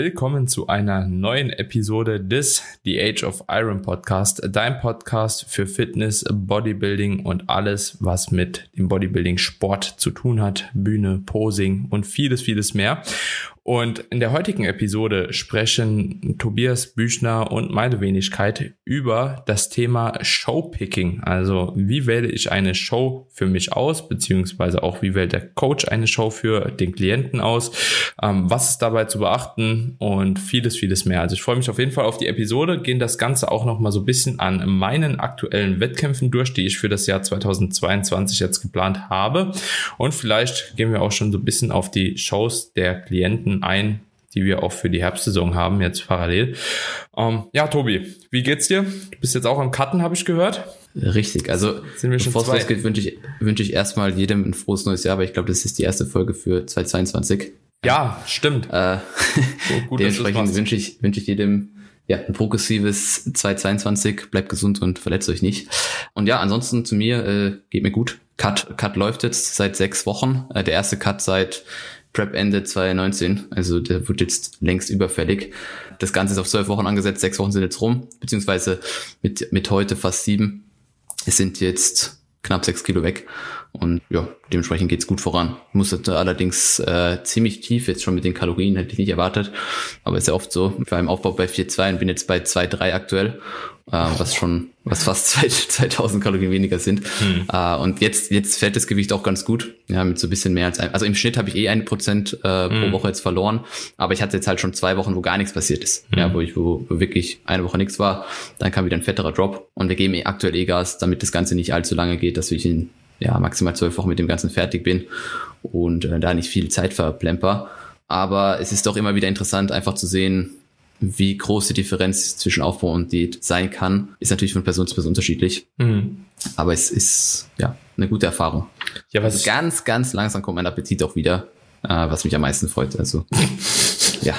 willkommen zu einer neuen Episode des The Age of Iron Podcast, dein Podcast für Fitness, Bodybuilding und alles, was mit dem Bodybuilding Sport zu tun hat, Bühne, Posing und vieles, vieles mehr. Und in der heutigen Episode sprechen Tobias Büchner und meine Wenigkeit über das Thema Showpicking. Also wie wähle ich eine Show für mich aus, beziehungsweise auch wie wählt der Coach eine Show für den Klienten aus, ähm, was ist dabei zu beachten und vieles, vieles mehr. Also ich freue mich auf jeden Fall auf die Episode, gehen das Ganze auch nochmal so ein bisschen an meinen aktuellen Wettkämpfen durch, die ich für das Jahr 2022 jetzt geplant habe. Und vielleicht gehen wir auch schon so ein bisschen auf die Shows der Klienten ein, die wir auch für die Herbstsaison haben, jetzt parallel. Ähm, ja, Tobi, wie geht's dir? Du bist jetzt auch am Cutten, habe ich gehört. Richtig, also Sind wir schon bevor es losgeht, wünsche ich, wünsche ich erstmal jedem ein frohes neues Jahr, weil ich glaube, das ist die erste Folge für 2022. Ja, stimmt. Äh, So gut, dementsprechend wünsche ich, wünsche ich jedem ja, ein progressives 2022, bleibt gesund und verletzt euch nicht. Und ja, ansonsten zu mir, äh, geht mir gut. Cut, Cut läuft jetzt seit sechs Wochen. Äh, der erste Cut seit Prep Ende 2019. Also der wird jetzt längst überfällig. Das Ganze ist auf zwölf Wochen angesetzt, sechs Wochen sind jetzt rum, beziehungsweise mit, mit heute fast sieben. Es sind jetzt knapp sechs Kilo weg. Und ja, dementsprechend geht's gut voran. Ich musste allerdings äh, ziemlich tief, jetzt schon mit den Kalorien, hätte ich nicht erwartet. Aber ist ja oft so. Ich war im Aufbau bei 4,2 und bin jetzt bei 2,3 aktuell, äh, was schon, was fast 2 2000 Kalorien weniger sind. Äh, und jetzt, jetzt fällt das Gewicht auch ganz gut. Ja, mit so ein bisschen mehr als ein, also im Schnitt habe ich eh ein Prozent äh, pro Woche jetzt verloren. Aber ich hatte jetzt halt schon zwei Wochen, wo gar nichts passiert ist. Ja, wo ich, wo, wo wirklich eine Woche nichts war. Dann kam wieder ein fetterer Drop. Und wir geben eh aktuell eh Gas, damit das Ganze nicht allzu lange geht, dass ich in ja, maximal zwölf Wochen mit dem Ganzen fertig bin und äh, da nicht viel Zeit verplemper. Aber es ist doch immer wieder interessant, einfach zu sehen, wie groß die Differenz zwischen Aufbau und Diät sein kann. Ist natürlich von Person zu Person unterschiedlich, Mhm. aber es ist ja eine gute Erfahrung. Ja, was Also ganz, ganz langsam kommt mein Appetit auch wieder, äh, was mich am meisten freut. Also ja,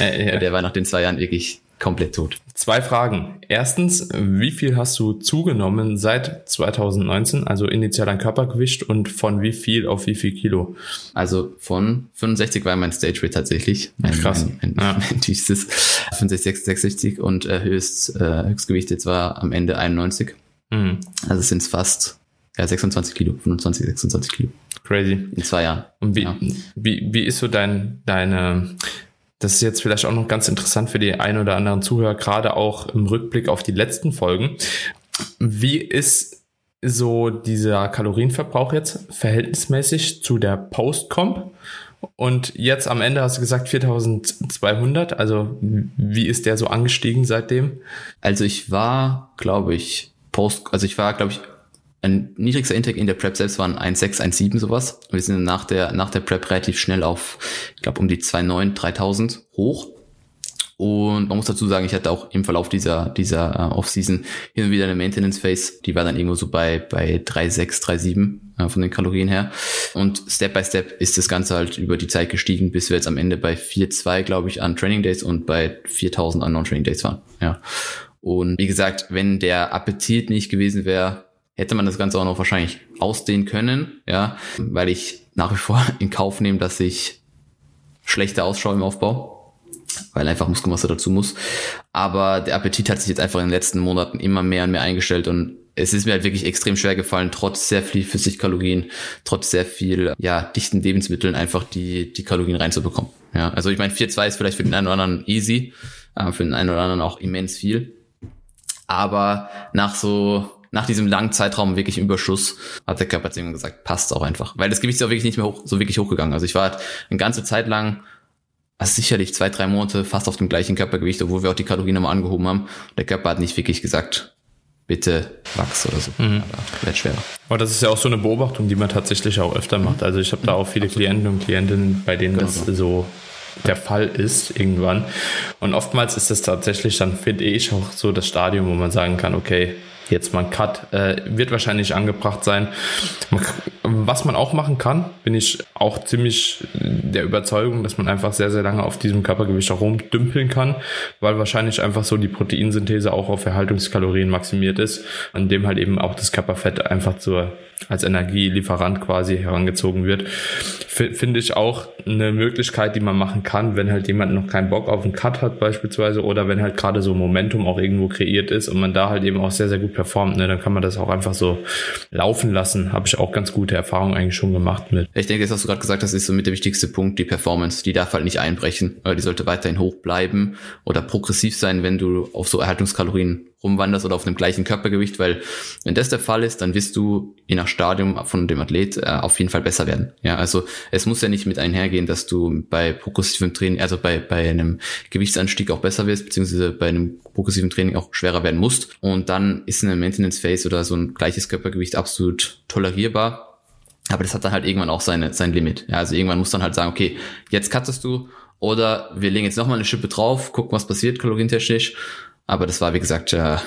äh, äh, der war nach den zwei Jahren wirklich komplett tot. Zwei Fragen. Erstens, wie viel hast du zugenommen seit 2019, also initial an Körpergewicht und von wie viel auf wie viel Kilo? Also von 65 war mein Stage Weight tatsächlich. Mein, Krass. Mein, mein, Ja. mein tiefstes 65, 66 und äh, höchst, äh, Höchstgewicht jetzt war am Ende 91. Mhm. Also sind es fast ja, 26 Kilo, 25, 26 Kilo Crazy. in zwei Jahren. Und wie, Ja. wie, wie ist so dein, deine, das ist jetzt vielleicht auch noch ganz interessant für die ein oder anderen Zuhörer, gerade auch im Rückblick auf die letzten Folgen. Wie ist so dieser Kalorienverbrauch jetzt verhältnismäßig zu der Post-Comp? Und jetzt am Ende hast du gesagt 4200, also wie ist der so angestiegen seitdem? Also ich war, glaube ich, post, also ich war, glaube ich, ein niedrigster Intake in der Prep selbst waren 1,6, 1,7 sowas. Wir sind nach der, nach der Prep relativ schnell auf, ich glaube, um die 2,9, 3000 hoch. Und man muss dazu sagen, ich hatte auch im Verlauf dieser, dieser äh, Off-Season hin und wieder eine Maintenance-Phase. Die war dann irgendwo so bei, bei 3,6, 3,7 äh, von den Kalorien her. Und Step by Step ist das Ganze halt über die Zeit gestiegen, bis wir jetzt am Ende bei 4,2, glaube ich, an Training Days und bei 4.000 an Non-Training Days waren. Ja. Und wie gesagt, wenn der Appetit nicht gewesen wäre, hätte man das Ganze auch noch wahrscheinlich ausdehnen können, ja, weil ich nach wie vor in Kauf nehme, dass ich schlechter ausschaue im Aufbau, weil einfach Muskelmasse dazu muss. Aber der Appetit hat sich jetzt einfach in den letzten Monaten immer mehr und mehr eingestellt und es ist mir halt wirklich extrem schwer gefallen, trotz sehr viel Flüssigkalorien, trotz sehr viel, ja, dichten Lebensmitteln einfach die, die Kalorien reinzubekommen. Ja, also ich meine, 4,2 ist vielleicht für den einen oder anderen easy, äh, für den einen oder anderen auch immens viel. Aber nach so, nach diesem langen Zeitraum wirklich Überschuss hat der Körper jetzt irgendwann gesagt, passt auch einfach. Weil das Gewicht ist auch wirklich nicht mehr hoch, so wirklich hochgegangen. Also ich war halt eine ganze Zeit lang, also sicherlich zwei, drei Monate fast auf dem gleichen Körpergewicht, obwohl wir auch die Kalorien nochmal angehoben haben. Der Körper hat nicht wirklich gesagt, bitte wachs oder so. Mhm. Aber wird schwerer. Aber das ist ja auch so eine Beobachtung, die man tatsächlich auch öfter macht. Also ich habe da auch viele Klienten und Klientinnen, bei denen Genau das so. so der Fall ist irgendwann. Und oftmals ist das tatsächlich dann, finde ich, auch so das Stadium, wo man sagen kann, okay, jetzt mal ein Cut, äh, wird wahrscheinlich angebracht sein. Was man auch machen kann, bin ich auch ziemlich der Überzeugung, dass man einfach sehr, sehr lange auf diesem Körpergewicht auch rumdümpeln kann, weil wahrscheinlich einfach so die Proteinsynthese auch auf Erhaltungskalorien maximiert ist, an dem halt eben auch das Körperfett einfach zur als Energielieferant quasi herangezogen wird. Finde ich auch eine Möglichkeit, die man machen kann, wenn halt jemand noch keinen Bock auf einen Cut hat beispielsweise oder wenn halt gerade so Momentum auch irgendwo kreiert ist und man da halt eben auch sehr, sehr gut performt, ne, dann kann man das auch einfach so laufen lassen. Habe ich auch ganz gute Erfahrungen eigentlich schon gemacht mit. Ich denke, das hast du gerade gesagt, das ist so mit der wichtigste Punkt, die Performance. Die darf halt nicht einbrechen, weil die sollte weiterhin hoch bleiben oder progressiv sein, wenn du auf so Erhaltungskalorien rumwanderst oder auf dem gleichen Körpergewicht, weil wenn das der Fall ist, dann wirst du je nach Stadium von dem Athlet äh, auf jeden Fall besser werden. Ja, also es muss ja nicht mit einhergehen, dass du bei progressivem Training, also bei, bei einem Gewichtsanstieg auch besser wirst, beziehungsweise bei einem progressiven Training auch schwerer werden musst. Und dann ist eine Maintenance Phase oder so ein gleiches Körpergewicht absolut tolerierbar. Aber das hat dann halt irgendwann auch seine, sein Limit. Ja, also irgendwann muss dann halt sagen, okay, jetzt cuttest du oder wir legen jetzt nochmal eine Schippe drauf, gucken, was passiert kalorientechnisch aber das war, wie gesagt, äh,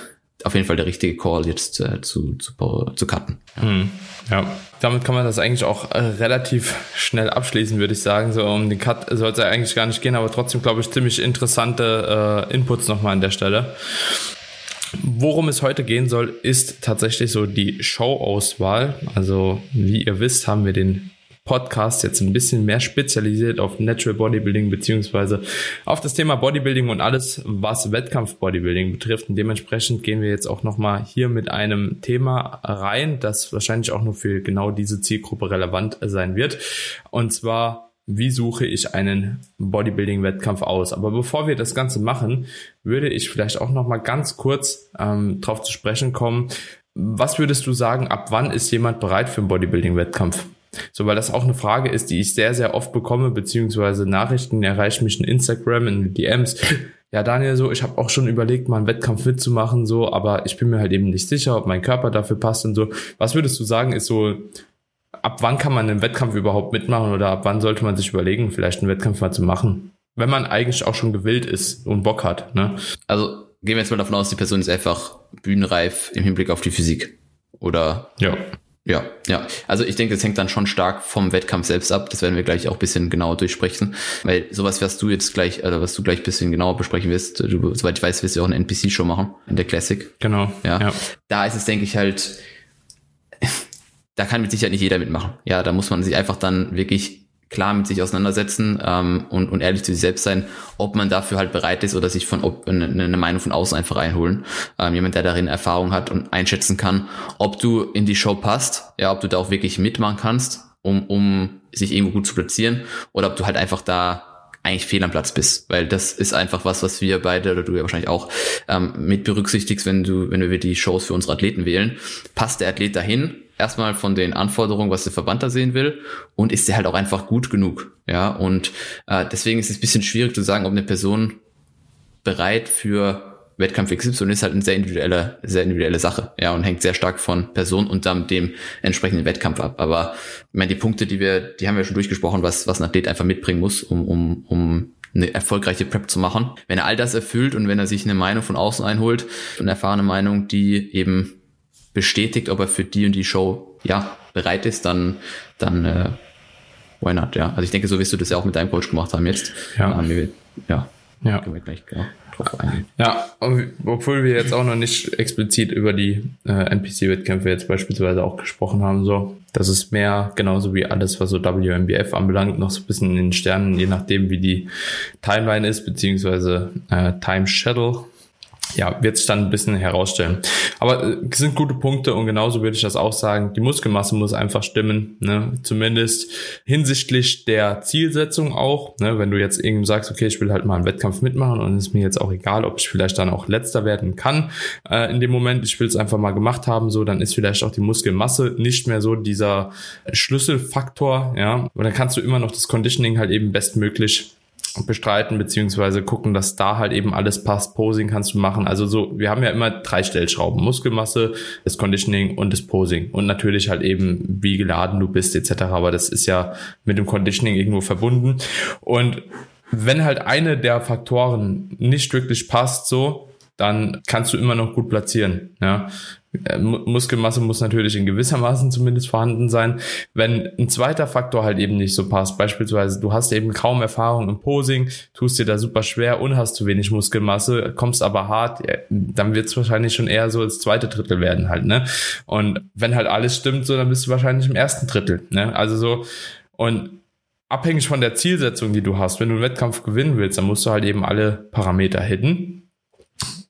auf jeden Fall der richtige Call, jetzt äh, zu, zu, zu cutten. Ja. Hm, ja, damit kann man das eigentlich auch äh, relativ schnell abschließen, würde ich sagen. So um den Cut soll es ja eigentlich gar nicht gehen, aber trotzdem, glaube ich, ziemlich interessante äh, Inputs nochmal an der Stelle. Worum es heute gehen soll, ist tatsächlich so die Show-Auswahl. Also, wie ihr wisst, haben wir den Podcast jetzt ein bisschen mehr spezialisiert auf Natural Bodybuilding beziehungsweise auf das Thema Bodybuilding und alles, was Wettkampf Bodybuilding betrifft. Und dementsprechend gehen wir jetzt auch nochmal hier mit einem Thema rein, das wahrscheinlich auch nur für genau diese Zielgruppe relevant sein wird. Und zwar wie suche ich einen Bodybuilding-Wettkampf aus. Aber bevor wir das Ganze machen, würde ich vielleicht auch noch mal ganz kurz ähm, darauf zu sprechen kommen. Was würdest du sagen, ab wann ist jemand bereit für einen Bodybuilding-Wettkampf? So, weil das auch eine Frage ist, die ich sehr, sehr oft bekomme, beziehungsweise Nachrichten erreichen mich in Instagram, in DMs. Ja, Daniel, so, ich habe auch schon überlegt, mal einen Wettkampf mitzumachen, so, aber ich bin mir halt eben nicht sicher, ob mein Körper dafür passt und so. Was würdest du sagen, ist so, ab wann kann man einen Wettkampf überhaupt mitmachen oder ab wann sollte man sich überlegen, vielleicht einen Wettkampf mal zu machen? Wenn man eigentlich auch schon gewillt ist und Bock hat, ne? Also, gehen wir jetzt mal davon aus, die Person ist einfach bühnenreif im Hinblick auf die Physik. Oder? Ja. Ja, ja. Also ich denke, das hängt dann schon stark vom Wettkampf selbst ab. Das werden wir gleich auch bisschen genauer durchsprechen. Weil sowas, was du jetzt gleich, oder was du gleich bisschen genauer besprechen wirst, du, soweit ich weiß, wirst du auch eine NPC-Show machen in der Classic. Genau. Ja. ja. Da ist es, denke ich, halt, da kann mit Sicherheit nicht jeder mitmachen. Ja, da muss man sich einfach dann wirklich klar mit sich auseinandersetzen ähm, und, und ehrlich zu sich selbst sein, ob man dafür halt bereit ist oder sich von ob, eine, eine Meinung von außen einfach reinholen. Ähm, jemand, der darin Erfahrung hat und einschätzen kann, ob du in die Show passt, ja, ob du da auch wirklich mitmachen kannst, um, um sich irgendwo gut zu platzieren, oder ob du halt einfach da eigentlich fehl am Platz bist, weil das ist einfach was, was wir beide oder du ja wahrscheinlich auch ähm, mit berücksichtigst, wenn du, wenn wir die Shows für unsere Athleten wählen. Passt der Athlet dahin? Erstmal von den Anforderungen, was der Verband da sehen will und ist der halt auch einfach gut genug. Ja, und äh, deswegen ist es ein bisschen schwierig zu sagen, ob eine Person bereit für Wettkampf XY ist halt eine sehr individuelle, sehr individuelle Sache, ja, und hängt sehr stark von Person und dann dem entsprechenden Wettkampf ab. Aber ich meine, die Punkte, die wir, die haben wir schon durchgesprochen, was, was ein Athlet einfach mitbringen muss, um, um, um eine erfolgreiche Prep zu machen. Wenn er all das erfüllt und wenn er sich eine Meinung von außen einholt, eine erfahrene Meinung, die eben bestätigt, ob er für die und die Show ja bereit ist, dann dann äh, why not, ja. Also ich denke, so wirst du das ja auch mit deinem Coach gemacht haben jetzt. Ja. Ähm, ja. Ja. Können wir gleich genau, drauf eingehen. Ja, obwohl wir jetzt auch noch nicht explizit über die äh, NPC-Wettkämpfe jetzt beispielsweise auch gesprochen haben, so. Das ist mehr genauso wie alles, was so WMBF anbelangt, noch so ein bisschen in den Sternen, je nachdem, wie die Timeline ist, beziehungsweise äh, Time Shuttle ja, wird sich dann ein bisschen herausstellen. Aber äh, sind gute Punkte und genauso würde ich das auch sagen. Die Muskelmasse muss einfach stimmen, ne? zumindest hinsichtlich der Zielsetzung auch. Ne? Wenn du jetzt irgendwie sagst, okay, ich will halt mal einen Wettkampf mitmachen und es ist mir jetzt auch egal, ob ich vielleicht dann auch letzter werden kann äh, in dem Moment, ich will es einfach mal gemacht haben, so, dann ist vielleicht auch die Muskelmasse nicht mehr so dieser Schlüsselfaktor, ja. Und dann kannst du immer noch das Conditioning halt eben bestmöglich bestreiten, beziehungsweise gucken, dass da halt eben alles passt. Posing kannst du machen. Also so, wir haben ja immer drei Stellschrauben. Muskelmasse, das Conditioning und das Posing. Und natürlich halt eben, wie geladen du bist, etc. Aber das ist ja mit dem Conditioning irgendwo verbunden. Und wenn halt eine der Faktoren nicht wirklich passt, so, dann kannst du immer noch gut platzieren. Ja. Äh, Muskelmasse muss natürlich in gewissermaßen zumindest vorhanden sein. Wenn ein zweiter Faktor halt eben nicht so passt, beispielsweise du hast eben kaum Erfahrung im Posing, tust dir da super schwer und hast zu wenig Muskelmasse, kommst aber hart, dann wird es wahrscheinlich schon eher so als zweite Drittel werden halt, ne? Und wenn halt alles stimmt, so, dann bist du wahrscheinlich im ersten Drittel, ne? Also so, und abhängig von der Zielsetzung, die du hast, wenn du einen Wettkampf gewinnen willst, dann musst du halt eben alle Parameter hitten.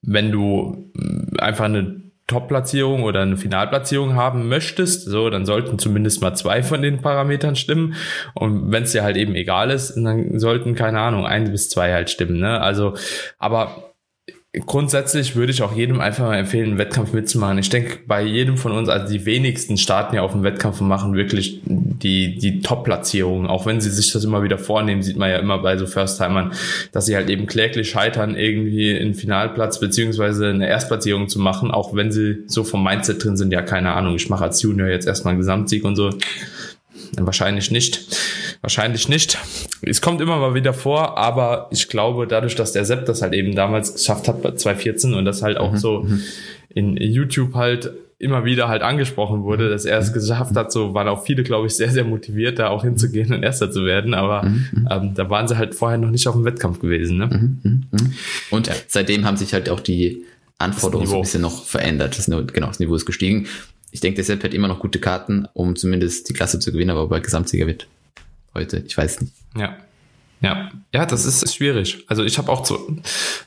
Wenn du mm, einfach eine Top-Platzierung oder eine Finalplatzierung haben möchtest, so, dann sollten zumindest mal zwei von den Parametern stimmen. Und wenn es dir halt eben egal ist, dann sollten, keine Ahnung, ein bis zwei halt stimmen. Ne? Also, aber grundsätzlich würde ich auch jedem einfach mal empfehlen, einen Wettkampf mitzumachen. Ich denke, bei jedem von uns, also die wenigsten starten ja auf einen Wettkampf und machen wirklich die, die Top-Platzierungen. Auch wenn sie sich das immer wieder vornehmen, sieht man ja immer bei so First-Timern, dass sie halt eben kläglich scheitern, irgendwie einen Finalplatz beziehungsweise eine Erstplatzierung zu machen, auch wenn sie so vom Mindset drin sind, ja, keine Ahnung, ich mache als Junior jetzt erstmal einen Gesamtsieg und so. Wahrscheinlich nicht. Wahrscheinlich nicht. Es kommt immer mal wieder vor, aber ich glaube, dadurch, dass der Sepp das halt eben damals geschafft hat bei 2014 und das halt auch mhm. so mhm. in YouTube halt immer wieder halt angesprochen wurde, dass er es mhm. geschafft hat, so waren auch viele, glaube ich, sehr, sehr motiviert, da auch hinzugehen und Erster zu werden, aber mhm. ähm, da waren sie halt vorher noch nicht auf dem Wettkampf gewesen. Ne? Mhm. Und ja. seitdem haben sich halt auch die Anforderungen so ein bisschen noch verändert. Das, genau, das Niveau ist gestiegen ich denke, der Sepp hat immer noch gute Karten, um zumindest die Klasse zu gewinnen, aber bei Gesamtsieger wird heute, ich weiß nicht. Ja. Ja, ja, das ist schwierig. Also ich habe auch zu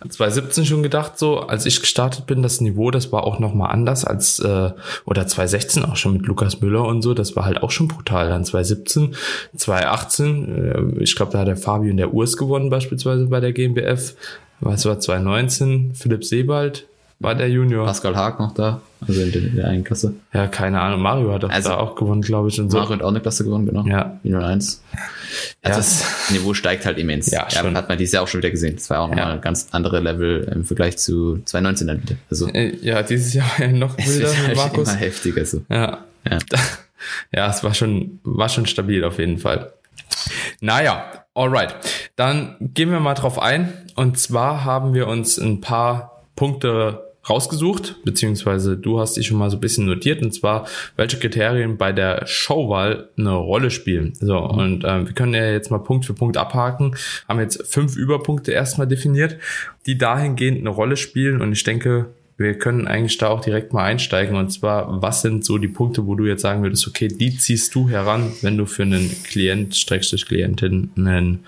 2017 schon gedacht, so als ich gestartet bin, das Niveau, das war auch noch mal anders als äh, oder 2016 auch schon mit Lukas Müller und so, das war halt auch schon brutal. Dann 2017, 2018, äh, ich glaube, da hat der Fabio in der Urs gewonnen beispielsweise bei der GmbF. Was war 2019? Philipp Sebald, war der Junior. Pascal Haag noch da, also in der, in der einen Klasse. Ja, keine Ahnung. Mario hat also, da auch gewonnen, glaube ich. Und so. Mario hat auch eine Klasse gewonnen, genau. Ja. Junior 1. Also ja. das Niveau steigt halt immens. Ja, ja hat man dieses Jahr auch schon wieder gesehen. Das war auch nochmal ja. ein ganz andere Level im Vergleich zu 2019 dann wieder. Also, äh, ja, dieses Jahr war ja noch wilder mit halt Markus. Immer heftiger so. Ja. Ja. ja, es war schon, war schon stabil auf jeden Fall. Naja, alright. Dann gehen wir mal drauf ein. Und zwar haben wir uns ein paar Punkte rausgesucht, beziehungsweise du hast dich schon mal so ein bisschen notiert, und zwar, welche Kriterien bei der Showwahl eine Rolle spielen. So, mhm. und ähm, wir können ja jetzt mal Punkt für Punkt abhaken, haben jetzt fünf Überpunkte erstmal definiert, die dahingehend eine Rolle spielen und ich denke, wir können eigentlich da auch direkt mal einsteigen und zwar, was sind so die Punkte, wo du jetzt sagen würdest, okay, die ziehst du heran, wenn du für einen Klient, Schrägstrich Klientin, einen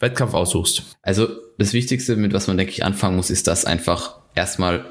Wettkampf aussuchst? Also das Wichtigste, mit was man, denke ich, anfangen muss, ist, dass einfach erstmal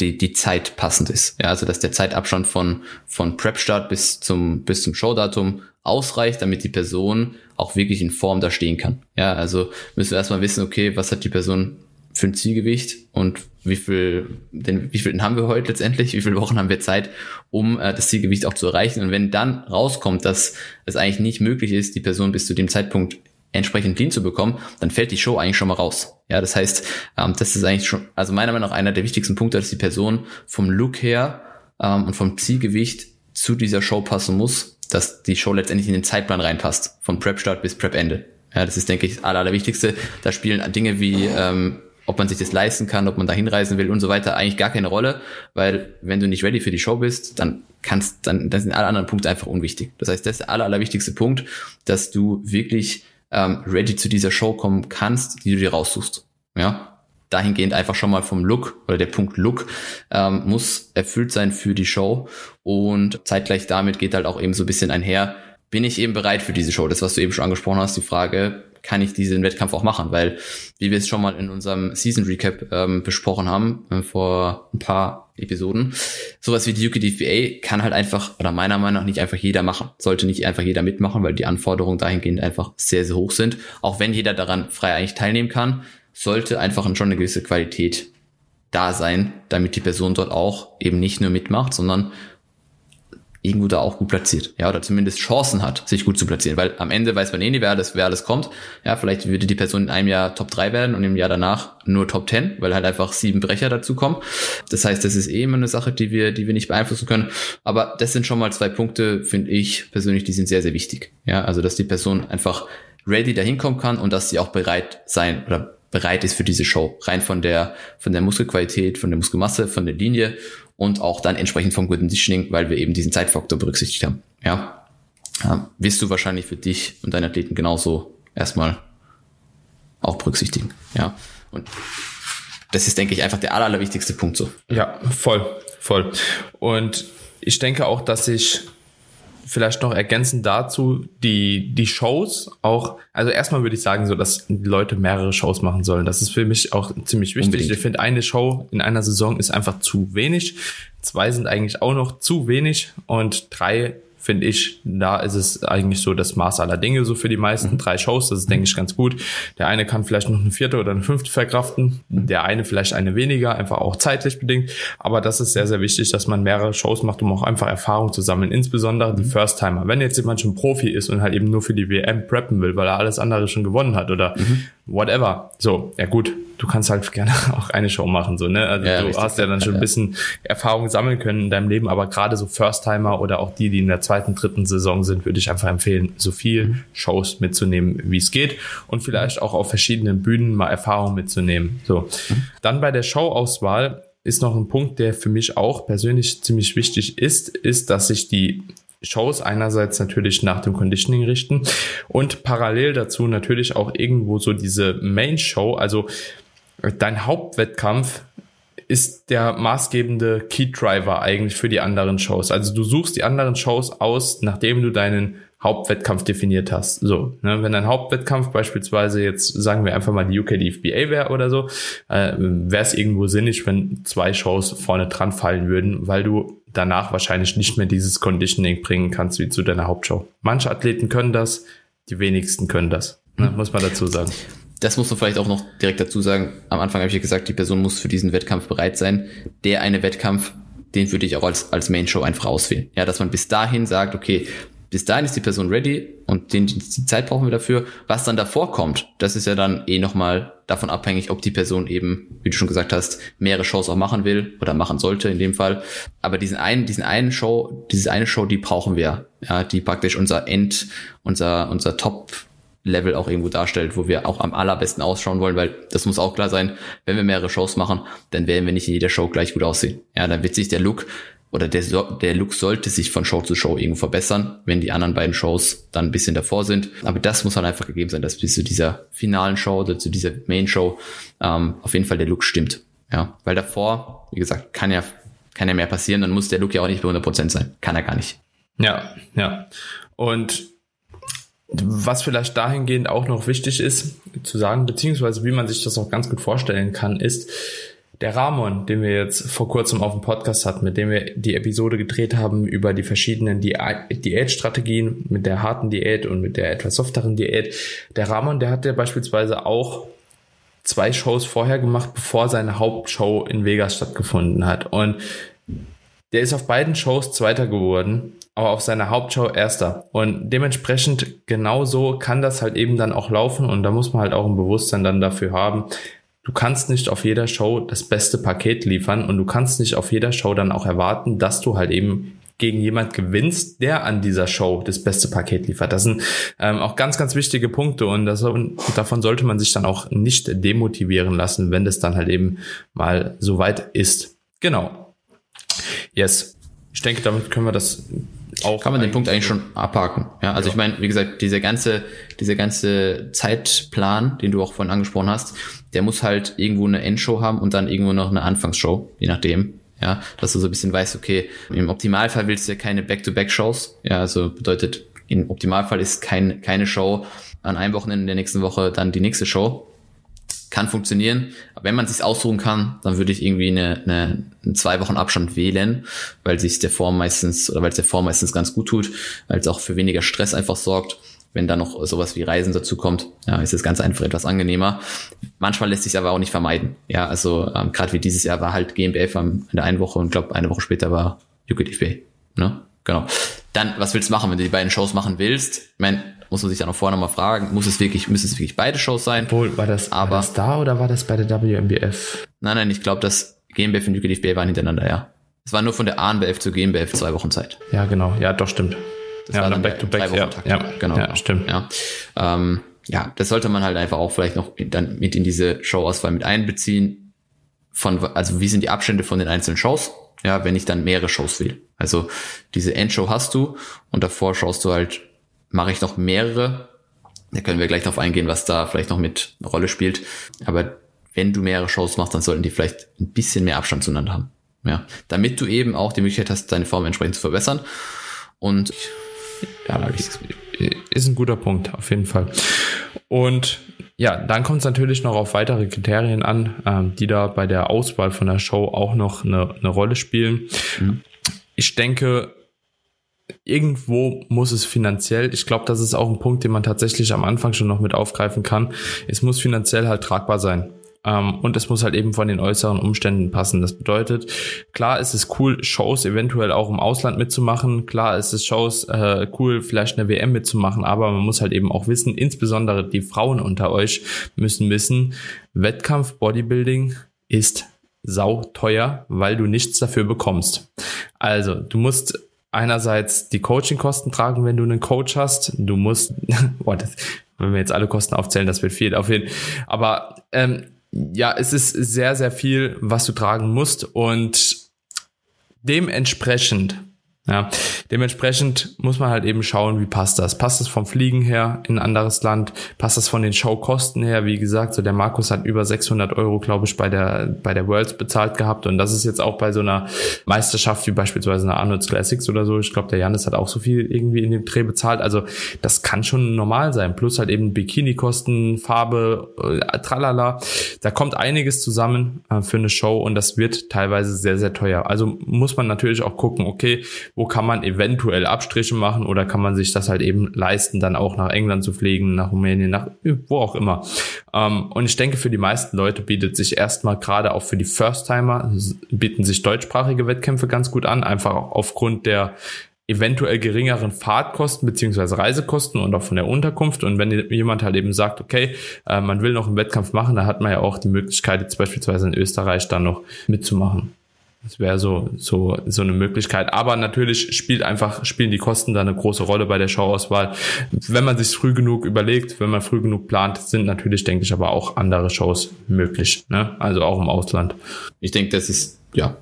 die, die Zeit passend ist. Ja, also dass der Zeitabstand von, von Prep-Start bis zum, bis zum Showdatum ausreicht, damit die Person auch wirklich in Form da stehen kann. Ja, also müssen wir erstmal wissen, okay, was hat die Person für ein Zielgewicht und wie viel, denn wie viel haben wir heute letztendlich, wie viele Wochen haben wir Zeit, um äh, das Zielgewicht auch zu erreichen. Und wenn dann rauskommt, dass es eigentlich nicht möglich ist, die Person bis zu dem Zeitpunkt entsprechend clean zu bekommen, dann fällt die Show eigentlich schon mal raus. Ja, das heißt, ähm, das ist eigentlich schon, also meiner Meinung nach einer der wichtigsten Punkte, dass die Person vom Look her ähm, und vom Zielgewicht zu dieser Show passen muss, dass die Show letztendlich in den Zeitplan reinpasst, von Prep-Start bis Prep-Ende. Ja, das ist, denke ich, das Aller, Allerwichtigste. Da spielen Dinge wie, ähm, ob man sich das leisten kann, ob man da hinreisen will und so weiter, eigentlich gar keine Rolle, weil wenn du nicht ready für die Show bist, dann kannst, dann, dann sind alle anderen Punkte einfach unwichtig. Das heißt, das ist der aller, allerwichtigste Punkt, dass du wirklich ähm, ready zu dieser Show kommen kannst, die du dir raussuchst. Ja, dahingehend einfach schon mal vom Look oder der Punkt Look ähm, muss erfüllt sein für die Show und zeitgleich damit geht halt auch eben so ein bisschen einher, bin ich eben bereit für diese Show? Das, was du eben schon angesprochen hast, die Frage, kann ich diesen Wettkampf auch machen, weil wie wir es schon mal in unserem Season Recap ähm, besprochen haben äh, vor ein paar Episoden, sowas wie die UKDFBA kann halt einfach oder meiner Meinung nach nicht einfach jeder machen, sollte nicht einfach jeder mitmachen, weil die Anforderungen dahingehend einfach sehr sehr hoch sind. Auch wenn jeder daran frei eigentlich teilnehmen kann, sollte einfach schon eine gewisse Qualität da sein, damit die Person dort auch eben nicht nur mitmacht, sondern irgendwo da auch gut platziert. Ja, oder zumindest Chancen hat, sich gut zu platzieren. Weil am Ende weiß man eh nicht, wer alles, wer alles kommt. Ja, vielleicht würde die Person in einem Jahr Top 3 werden und im Jahr danach nur Top 10, weil halt einfach sieben Brecher dazu kommen. Das heißt, das ist eh immer eine Sache, die wir, die wir nicht beeinflussen können. Aber das sind schon mal zwei Punkte, finde ich persönlich, die sind sehr, sehr wichtig. Ja, also, dass die Person einfach ready dahin kommen kann und dass sie auch bereit sein oder bereit ist für diese Show. Rein von der, von der Muskelqualität, von der Muskelmasse, von der Linie und auch dann entsprechend vom Conditioning, weil wir eben diesen Zeitfaktor berücksichtigt haben. Ja. ja. Wirst du wahrscheinlich für dich und deine Athleten genauso erstmal auch berücksichtigen. Ja. Und das ist, denke ich, einfach der aller, allerwichtigste Punkt so. Ja, voll, voll. Und ich denke auch, dass ich vielleicht noch ergänzend dazu die, die Shows auch, also erstmal würde ich sagen, so, dass Leute mehrere Shows machen sollen. Das ist für mich auch ziemlich wichtig. Unbedingt. Ich finde, eine Show in einer Saison ist einfach zu wenig. Zwei sind eigentlich auch noch zu wenig und drei finde ich, da ist es eigentlich so das Maß aller Dinge, so für die meisten. Mhm. Drei Shows, das ist, denke ich, ganz gut. Der eine kann vielleicht noch eine vierte oder eine fünfte verkraften, mhm. der eine vielleicht eine weniger, einfach auch zeitlich bedingt. Aber das ist sehr, sehr wichtig, dass man mehrere Shows macht, um auch einfach Erfahrung zu sammeln, insbesondere die mhm. First-Timer. Wenn jetzt jemand schon Profi ist und halt eben nur für die WM preppen will, weil er alles andere schon gewonnen hat oder mhm. Whatever. So, ja gut, du kannst halt gerne auch eine Show machen, so, ne? Also ja, du richtig. hast ja dann schon ein bisschen Erfahrung sammeln können in deinem Leben, aber gerade so First-Timer oder auch die, die in der zweiten, dritten Saison sind, würde ich einfach empfehlen, so viel mhm. Shows mitzunehmen, wie es geht und vielleicht auch auf verschiedenen Bühnen mal Erfahrung mitzunehmen. So. Mhm. Dann bei der Showauswahl ist noch ein Punkt, der für mich auch persönlich ziemlich wichtig ist, ist, dass sich die Shows einerseits natürlich nach dem Conditioning richten und parallel dazu natürlich auch irgendwo so diese Main Show, also dein Hauptwettkampf ist der maßgebende Key Driver eigentlich für die anderen Shows. Also du suchst die anderen Shows aus, nachdem du deinen Hauptwettkampf definiert hast. So, ne, wenn dein Hauptwettkampf beispielsweise jetzt sagen wir einfach mal die UKDFBA wäre oder so, äh, wäre es irgendwo sinnig, wenn zwei Shows vorne dran fallen würden, weil du danach wahrscheinlich nicht mehr dieses Conditioning bringen kannst wie zu deiner Hauptshow. Manche Athleten können das, die wenigsten können das, ne, mhm. muss man dazu sagen das muss man vielleicht auch noch direkt dazu sagen. Am Anfang habe ich ja gesagt, die Person muss für diesen Wettkampf bereit sein. Der eine Wettkampf, den würde ich auch als, als Main Show einfach auswählen. Ja, dass man bis dahin sagt, okay, bis dahin ist die Person ready und den, die Zeit brauchen wir dafür. Was dann davor kommt, das ist ja dann eh nochmal davon abhängig, ob die Person eben, wie du schon gesagt hast, mehrere Shows auch machen will oder machen sollte in dem Fall. Aber diesen einen, diesen einen Show, diese eine Show, die brauchen wir. Ja, die praktisch unser End, unser, unser Top Level auch irgendwo darstellt, wo wir auch am allerbesten ausschauen wollen, weil das muss auch klar sein, wenn wir mehrere Shows machen, dann werden wir nicht in jeder Show gleich gut aussehen. Ja, dann wird sich der Look oder der, der Look sollte sich von Show zu Show irgendwo verbessern, wenn die anderen beiden Shows dann ein bisschen davor sind. Aber das muss halt einfach gegeben sein, dass bis zu dieser finalen Show oder zu dieser Main Show ähm, auf jeden Fall der Look stimmt. Ja, weil davor, wie gesagt, kann ja, kann ja mehr passieren, dann muss der Look ja auch nicht bei 100% sein. Kann er gar nicht. Ja, ja. Und was vielleicht dahingehend auch noch wichtig ist zu sagen, beziehungsweise wie man sich das auch ganz gut vorstellen kann, ist, der Ramon, den wir jetzt vor kurzem auf dem Podcast hatten, mit dem wir die Episode gedreht haben über die verschiedenen Diätstrategien mit der harten Diät und mit der etwas softeren Diät. Der Ramon, der hat ja beispielsweise auch zwei Shows vorher gemacht, bevor seine Hauptshow in Vegas stattgefunden hat. Und der ist auf beiden Shows Zweiter geworden aber auf seiner Hauptshow erster. Und dementsprechend genauso kann das halt eben dann auch laufen und da muss man halt auch ein Bewusstsein dann dafür haben. Du kannst nicht auf jeder Show das beste Paket liefern und du kannst nicht auf jeder Show dann auch erwarten, dass du halt eben gegen jemand gewinnst, der an dieser Show das beste Paket liefert. Das sind ähm, auch ganz, ganz wichtige Punkte und, das, und davon sollte man sich dann auch nicht demotivieren lassen, wenn das dann halt eben mal so weit ist. Genau. Yes. Ich denke, damit können wir das auch kann man den Punkt eigentlich schon abhaken. Ja, also ja. ich meine, wie gesagt, dieser ganze, dieser ganze Zeitplan, den du auch vorhin angesprochen hast, der muss halt irgendwo eine Endshow haben und dann irgendwo noch eine Anfangsshow, je nachdem. Ja, dass du so ein bisschen weißt, okay, im Optimalfall willst du ja keine Back-to-Back-Shows. Ja, also bedeutet, im Optimalfall ist kein, keine Show an einem Wochenende in der nächsten Woche dann die nächste Show, kann funktionieren. Aber wenn man sich ausruhen kann, dann würde ich irgendwie eine, eine, einen zwei Wochen Abstand wählen, weil sich der Form meistens oder weil es der Form meistens ganz gut tut, weil es auch für weniger Stress einfach sorgt. Wenn da noch sowas wie Reisen dazu kommt, ja, ist es ganz einfach etwas angenehmer. Manchmal lässt sich aber auch nicht vermeiden. Ja, also ähm, gerade wie dieses Jahr war halt GmbF in der einen Woche und glaube eine Woche später war UKDFB. Ne? Genau. Dann, was willst du machen, wenn du die beiden Shows machen willst? Ich meine, muss man sich dann auch vorher nochmal fragen, muss es wirklich, müssen es wirklich beide Shows sein? Wohl, war das, aber, war das da oder war das bei der WMBF? Nein, nein, ich glaube, dass GmbF und UKDFB waren hintereinander, ja. Es war nur von der ANBF zur GmbF zwei Wochen Zeit. Ja, genau. Ja, doch, stimmt. Das ja, war dann back to back. Ja, ja, genau. Ja, stimmt. Ja. Ähm, ja, das sollte man halt einfach auch vielleicht noch dann mit in diese Showauswahl mit einbeziehen. Von, also wie sind die Abstände von den einzelnen Shows? Ja, wenn ich dann mehrere Shows will. Also diese Endshow hast du und davor schaust du halt, mache ich noch mehrere. Da können wir gleich darauf eingehen, was da vielleicht noch mit eine Rolle spielt. Aber wenn du mehrere Shows machst, dann sollten die vielleicht ein bisschen mehr Abstand zueinander haben. Ja, damit du eben auch die Möglichkeit hast, deine Form entsprechend zu verbessern. Und ja, ist, ist ein guter Punkt, auf jeden Fall. Und ja, dann kommt es natürlich noch auf weitere Kriterien an, ähm, die da bei der Auswahl von der Show auch noch eine, eine Rolle spielen. Mhm. Ich denke, irgendwo muss es finanziell, ich glaube, das ist auch ein Punkt, den man tatsächlich am Anfang schon noch mit aufgreifen kann. Es muss finanziell halt tragbar sein. Ähm, und es muss halt eben von den äußeren Umständen passen. Das bedeutet, klar ist es cool, Shows eventuell auch im Ausland mitzumachen. Klar ist es Shows äh, cool, vielleicht eine WM mitzumachen. Aber man muss halt eben auch wissen, insbesondere die Frauen unter euch müssen wissen, Wettkampf Bodybuilding ist sau teuer, weil du nichts dafür bekommst. Also, du musst einerseits die Coachingkosten tragen, wenn du einen Coach hast. Du musst, boah, das, wenn wir jetzt alle Kosten aufzählen, das wird viel auf jeden. Aber ähm, ja, es ist sehr, sehr viel, was du tragen musst und dementsprechend ja, dementsprechend muss man halt eben schauen, wie passt das. Passt das vom Fliegen her in ein anderes Land? Passt das von den Showkosten her? Wie gesagt, so der Markus hat über 600 Euro, glaube ich, bei der, bei der Worlds bezahlt gehabt. Und das ist jetzt auch bei so einer Meisterschaft wie beispielsweise einer Arnold's Classics oder so. Ich glaube, der Janis hat auch so viel irgendwie in dem Dreh bezahlt. Also das kann schon normal sein. Plus halt eben Bikini-Kosten, Farbe, äh, tralala. Da kommt einiges zusammen äh, für eine Show und das wird teilweise sehr, sehr teuer. Also muss man natürlich auch gucken, okay, wo kann man eventuell Abstriche machen oder kann man sich das halt eben leisten, dann auch nach England zu fliegen, nach Rumänien, nach wo auch immer. Ähm, und ich denke, für die meisten Leute bietet sich erstmal gerade auch für die First-Timer, bieten sich deutschsprachige Wettkämpfe ganz gut an, einfach aufgrund der eventuell geringeren Fahrtkosten beziehungsweise Reisekosten und auch von der Unterkunft. Und wenn jemand halt eben sagt, okay, äh, man will noch einen Wettkampf machen, dann hat man ja auch die Möglichkeit, jetzt beispielsweise in Österreich dann noch mitzumachen. Das wäre so, so, so eine Möglichkeit. Aber natürlich spielt einfach, spielen die Kosten da eine große Rolle bei der Showauswahl. Wenn man sich früh genug überlegt, wenn man früh genug plant, sind natürlich, denke ich, aber auch andere Shows möglich. Ne? Also auch im Ausland. Ich denke, das ist, ja,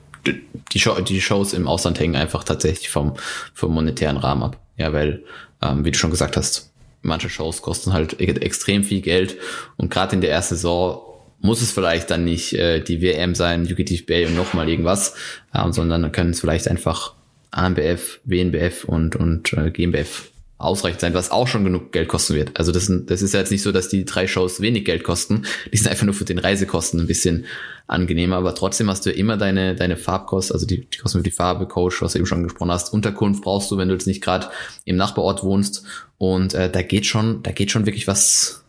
die, Show, die Shows im Ausland hängen einfach tatsächlich vom, vom monetären Rahmen ab. Ja, weil, ähm, wie du schon gesagt hast, manche Shows kosten halt extrem viel Geld und gerade in der ersten Saison muss es vielleicht dann nicht äh, die WM sein, UKTF Bay und nochmal irgendwas, äh, sondern können es vielleicht einfach ANBF, WNBF und, und äh, GmbF ausreichend sein, was auch schon genug Geld kosten wird. Also das, das ist ja jetzt nicht so, dass die drei Shows wenig Geld kosten. Die sind einfach nur für den Reisekosten ein bisschen angenehmer, aber trotzdem hast du immer deine, deine Farbkosten, also die, die Kosten für die Farbe, Coach, was du eben schon gesprochen hast. Unterkunft brauchst du, wenn du jetzt nicht gerade im Nachbarort wohnst. Und äh, da geht schon, da geht schon wirklich was,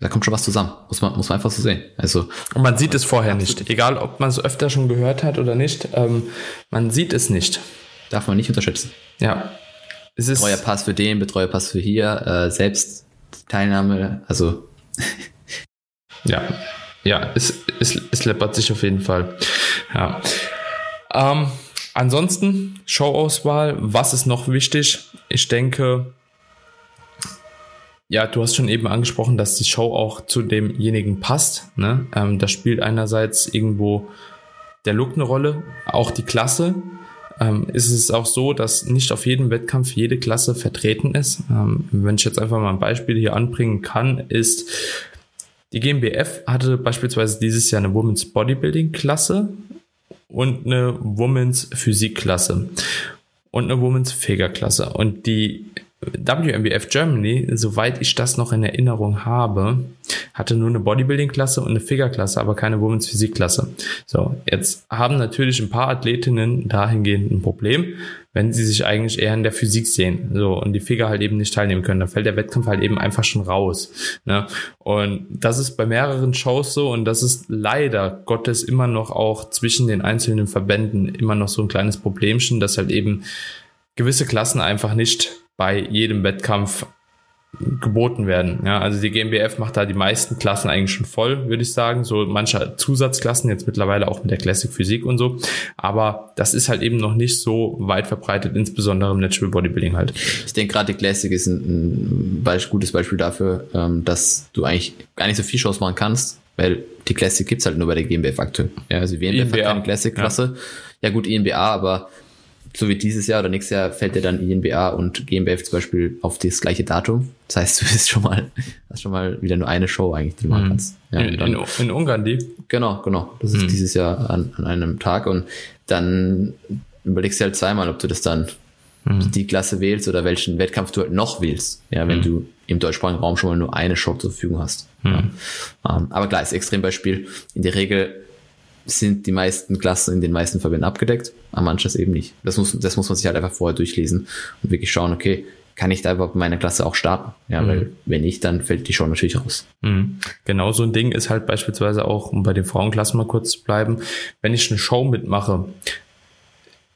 da kommt schon was zusammen. Muss man, muss man einfach so sehen. Also. Und man sieht es vorher nicht. Egal, ob man es öfter schon gehört hat oder nicht. Ähm, man sieht es nicht. Darf man nicht unterschätzen. Ja. Es ist Betreuerpass für den, Betreuerpass für hier, äh, selbst Teilnahme, also. ja. Ja, es, es, es läppert sich auf jeden Fall. Ja. Ähm, ansonsten, Showauswahl, was ist noch wichtig? Ich denke, ja, du hast schon eben angesprochen, dass die Show auch zu demjenigen passt. Ne? Ähm, da spielt einerseits irgendwo der Look eine Rolle, auch die Klasse. Ähm, ist es auch so, dass nicht auf jedem Wettkampf jede Klasse vertreten ist. Ähm, wenn ich jetzt einfach mal ein Beispiel hier anbringen kann, ist die GmbF hatte beispielsweise dieses Jahr eine Women's Bodybuilding Klasse und eine Women's Physik Klasse und eine Women's Feger Klasse. Und die WMBF Germany, soweit ich das noch in Erinnerung habe, hatte nur eine Bodybuilding-Klasse und eine Figure-Klasse, aber keine Women's Physik-Klasse. So, jetzt haben natürlich ein paar Athletinnen dahingehend ein Problem, wenn sie sich eigentlich eher in der Physik sehen, so, und die Figure halt eben nicht teilnehmen können. Da fällt der Wettkampf halt eben einfach schon raus, ne? Und das ist bei mehreren Shows so und das ist leider Gottes immer noch auch zwischen den einzelnen Verbänden immer noch so ein kleines Problemchen, dass halt eben gewisse Klassen einfach nicht bei jedem Wettkampf geboten werden. Ja, also die GmbF macht da die meisten Klassen eigentlich schon voll, würde ich sagen. So manche Zusatzklassen jetzt mittlerweile auch mit der Classic Physik und so. Aber das ist halt eben noch nicht so weit verbreitet, insbesondere im Natural Bodybuilding halt. Ich denke gerade die Classic ist ein, ein gutes Beispiel dafür, ähm, dass du eigentlich gar nicht so viel Shows machen kannst, weil die Classic gibt's halt nur bei der GmbF aktuell. Ja, also WNBF INBA. hat keine Classic-Klasse. Ja. ja gut, INBA, aber so wie dieses Jahr oder nächstes Jahr fällt ja dann INBA und GmbF zum Beispiel auf das gleiche Datum. Das heißt, du bist schon mal, hast schon mal wieder nur eine Show eigentlich, die du machen mhm. kannst. Ja, in, dann, in, in, Ungarn die? Genau, genau. Das ist mhm. dieses Jahr an, an einem Tag und dann überlegst du halt zweimal, ob du das dann mhm. die Klasse wählst oder welchen Wettkampf du halt noch wählst. Ja, wenn mhm. du im deutschsprachigen Raum schon mal nur eine Show zur Verfügung hast. Mhm. Ja. Um, ähm, aber klar, ist Extrembeispiel. In der Regel sind die meisten Klassen in den meisten Verbänden abgedeckt, aber manches eben nicht. Das muss, das muss man sich halt einfach vorher durchlesen und wirklich schauen, okay, kann ich da überhaupt meine Klasse auch starten? Ja, mhm. weil wenn nicht, dann fällt die schon natürlich raus. Mhm. Genau so ein Ding ist halt beispielsweise auch, um bei den Frauenklassen mal kurz zu bleiben, wenn ich eine Show mitmache,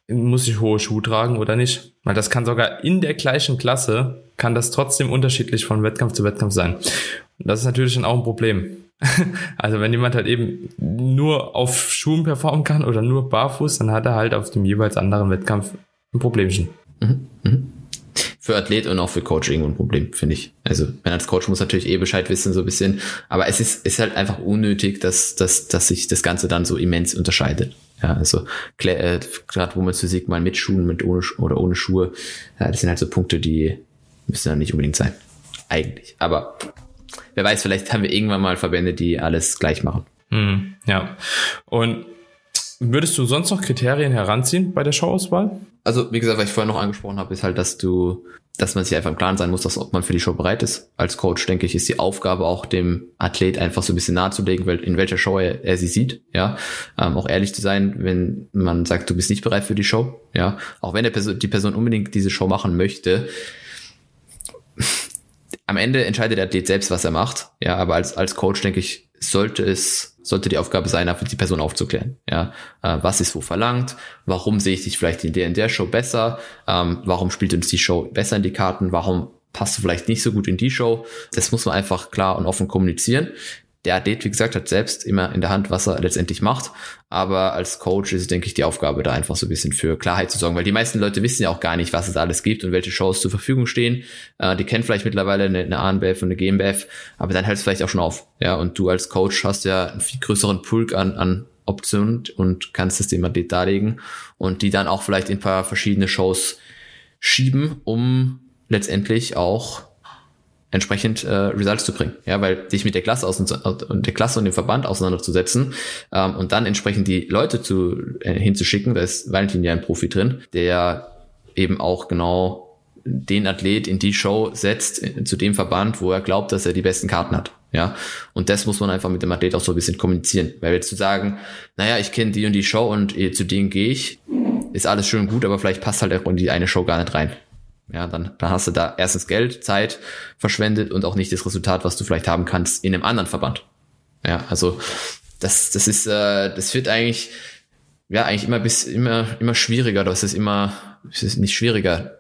muss ich hohe Schuhe tragen oder nicht? Weil das kann sogar in der gleichen Klasse, kann das trotzdem unterschiedlich von Wettkampf zu Wettkampf sein. Und das ist natürlich dann auch ein Problem. Also wenn jemand halt eben nur auf Schuhen performen kann oder nur barfuß, dann hat er halt auf dem jeweils anderen Wettkampf ein Problemchen. Mhm. Mhm. Für Athlet und auch für Coach irgendwo ein Problem, finde ich. Also, wenn als Coach muss natürlich eh Bescheid wissen, so ein bisschen. Aber es ist, ist halt einfach unnötig, dass, dass, dass sich das Ganze dann so immens unterscheidet. Ja, also äh, gerade Women's Physik mal mit Schuhen mit ohne oder ohne Schuhe, ja, das sind halt so Punkte, die müssen dann nicht unbedingt sein. Eigentlich. Aber wer weiß, vielleicht haben wir irgendwann mal Verbände, die alles gleich machen. Mhm, ja. Und würdest du sonst noch Kriterien heranziehen bei der Showauswahl? Also, wie gesagt, was ich vorher noch angesprochen habe, ist halt, dass du, dass man sich einfach im Klaren sein muss, dass ob man für die Show bereit ist. Als Coach, denke ich, ist die Aufgabe auch dem Athlet einfach so ein bisschen nahezulegen, in welcher Show er, er sie sieht, ja. Ähm, auch ehrlich zu sein, wenn man sagt, du bist nicht bereit für die Show, ja. Auch wenn der Person, die Person unbedingt diese Show machen möchte, am Ende entscheidet der Athlet selbst, was er macht. Ja, aber als, als Coach denke ich, sollte es, sollte die Aufgabe sein, einfach die Person aufzuklären. Ja, äh, was ist wo verlangt? Warum sehe ich dich vielleicht in der in der Show besser? Ähm, warum spielt uns die Show besser in die Karten? Warum passt du vielleicht nicht so gut in die Show? Das muss man einfach klar und offen kommunizieren der Athlet, wie gesagt, hat selbst immer in der Hand, was er letztendlich macht. Aber als Coach ist es, denke ich, die Aufgabe, da einfach so ein bisschen für Klarheit zu sorgen, weil die meisten Leute wissen ja auch gar nicht, was es alles gibt und welche Shows zur Verfügung stehen. Äh, die kennen vielleicht mittlerweile eine, eine ANBF und eine GmbF, aber dann hält es vielleicht auch schon auf. Ja, und du als Coach hast ja einen viel größeren Pulk an, an Optionen und kannst es dem Athlet darlegen und die dann auch vielleicht in ein paar verschiedene Shows schieben, um letztendlich auch entsprechend äh, Results zu bringen. Ja, weil sich mit der Klasse aus und der Klasse und dem Verband auseinanderzusetzen ähm, und dann entsprechend die Leute zu äh, hinzuschicken, da ist Valentin ja ein Profi drin, der eben auch genau den Athlet in die Show setzt, äh, zu dem Verband, wo er glaubt, dass er die besten Karten hat. Ja, und das muss man einfach mit dem Athlet auch so ein bisschen kommunizieren. Weil jetzt zu sagen, naja, ich kenne die und die Show und äh, zu denen gehe ich, ist alles schön und gut, aber vielleicht passt halt auch in die eine Show gar nicht rein. Ja, dann, dann hast du da erstens Geld, Zeit verschwendet und auch nicht das Resultat, was du vielleicht haben kannst in einem anderen Verband. Ja, also das, das ist, äh, das wird eigentlich, ja, eigentlich immer bis immer, immer schwieriger. Das ist immer, es ist nicht schwieriger.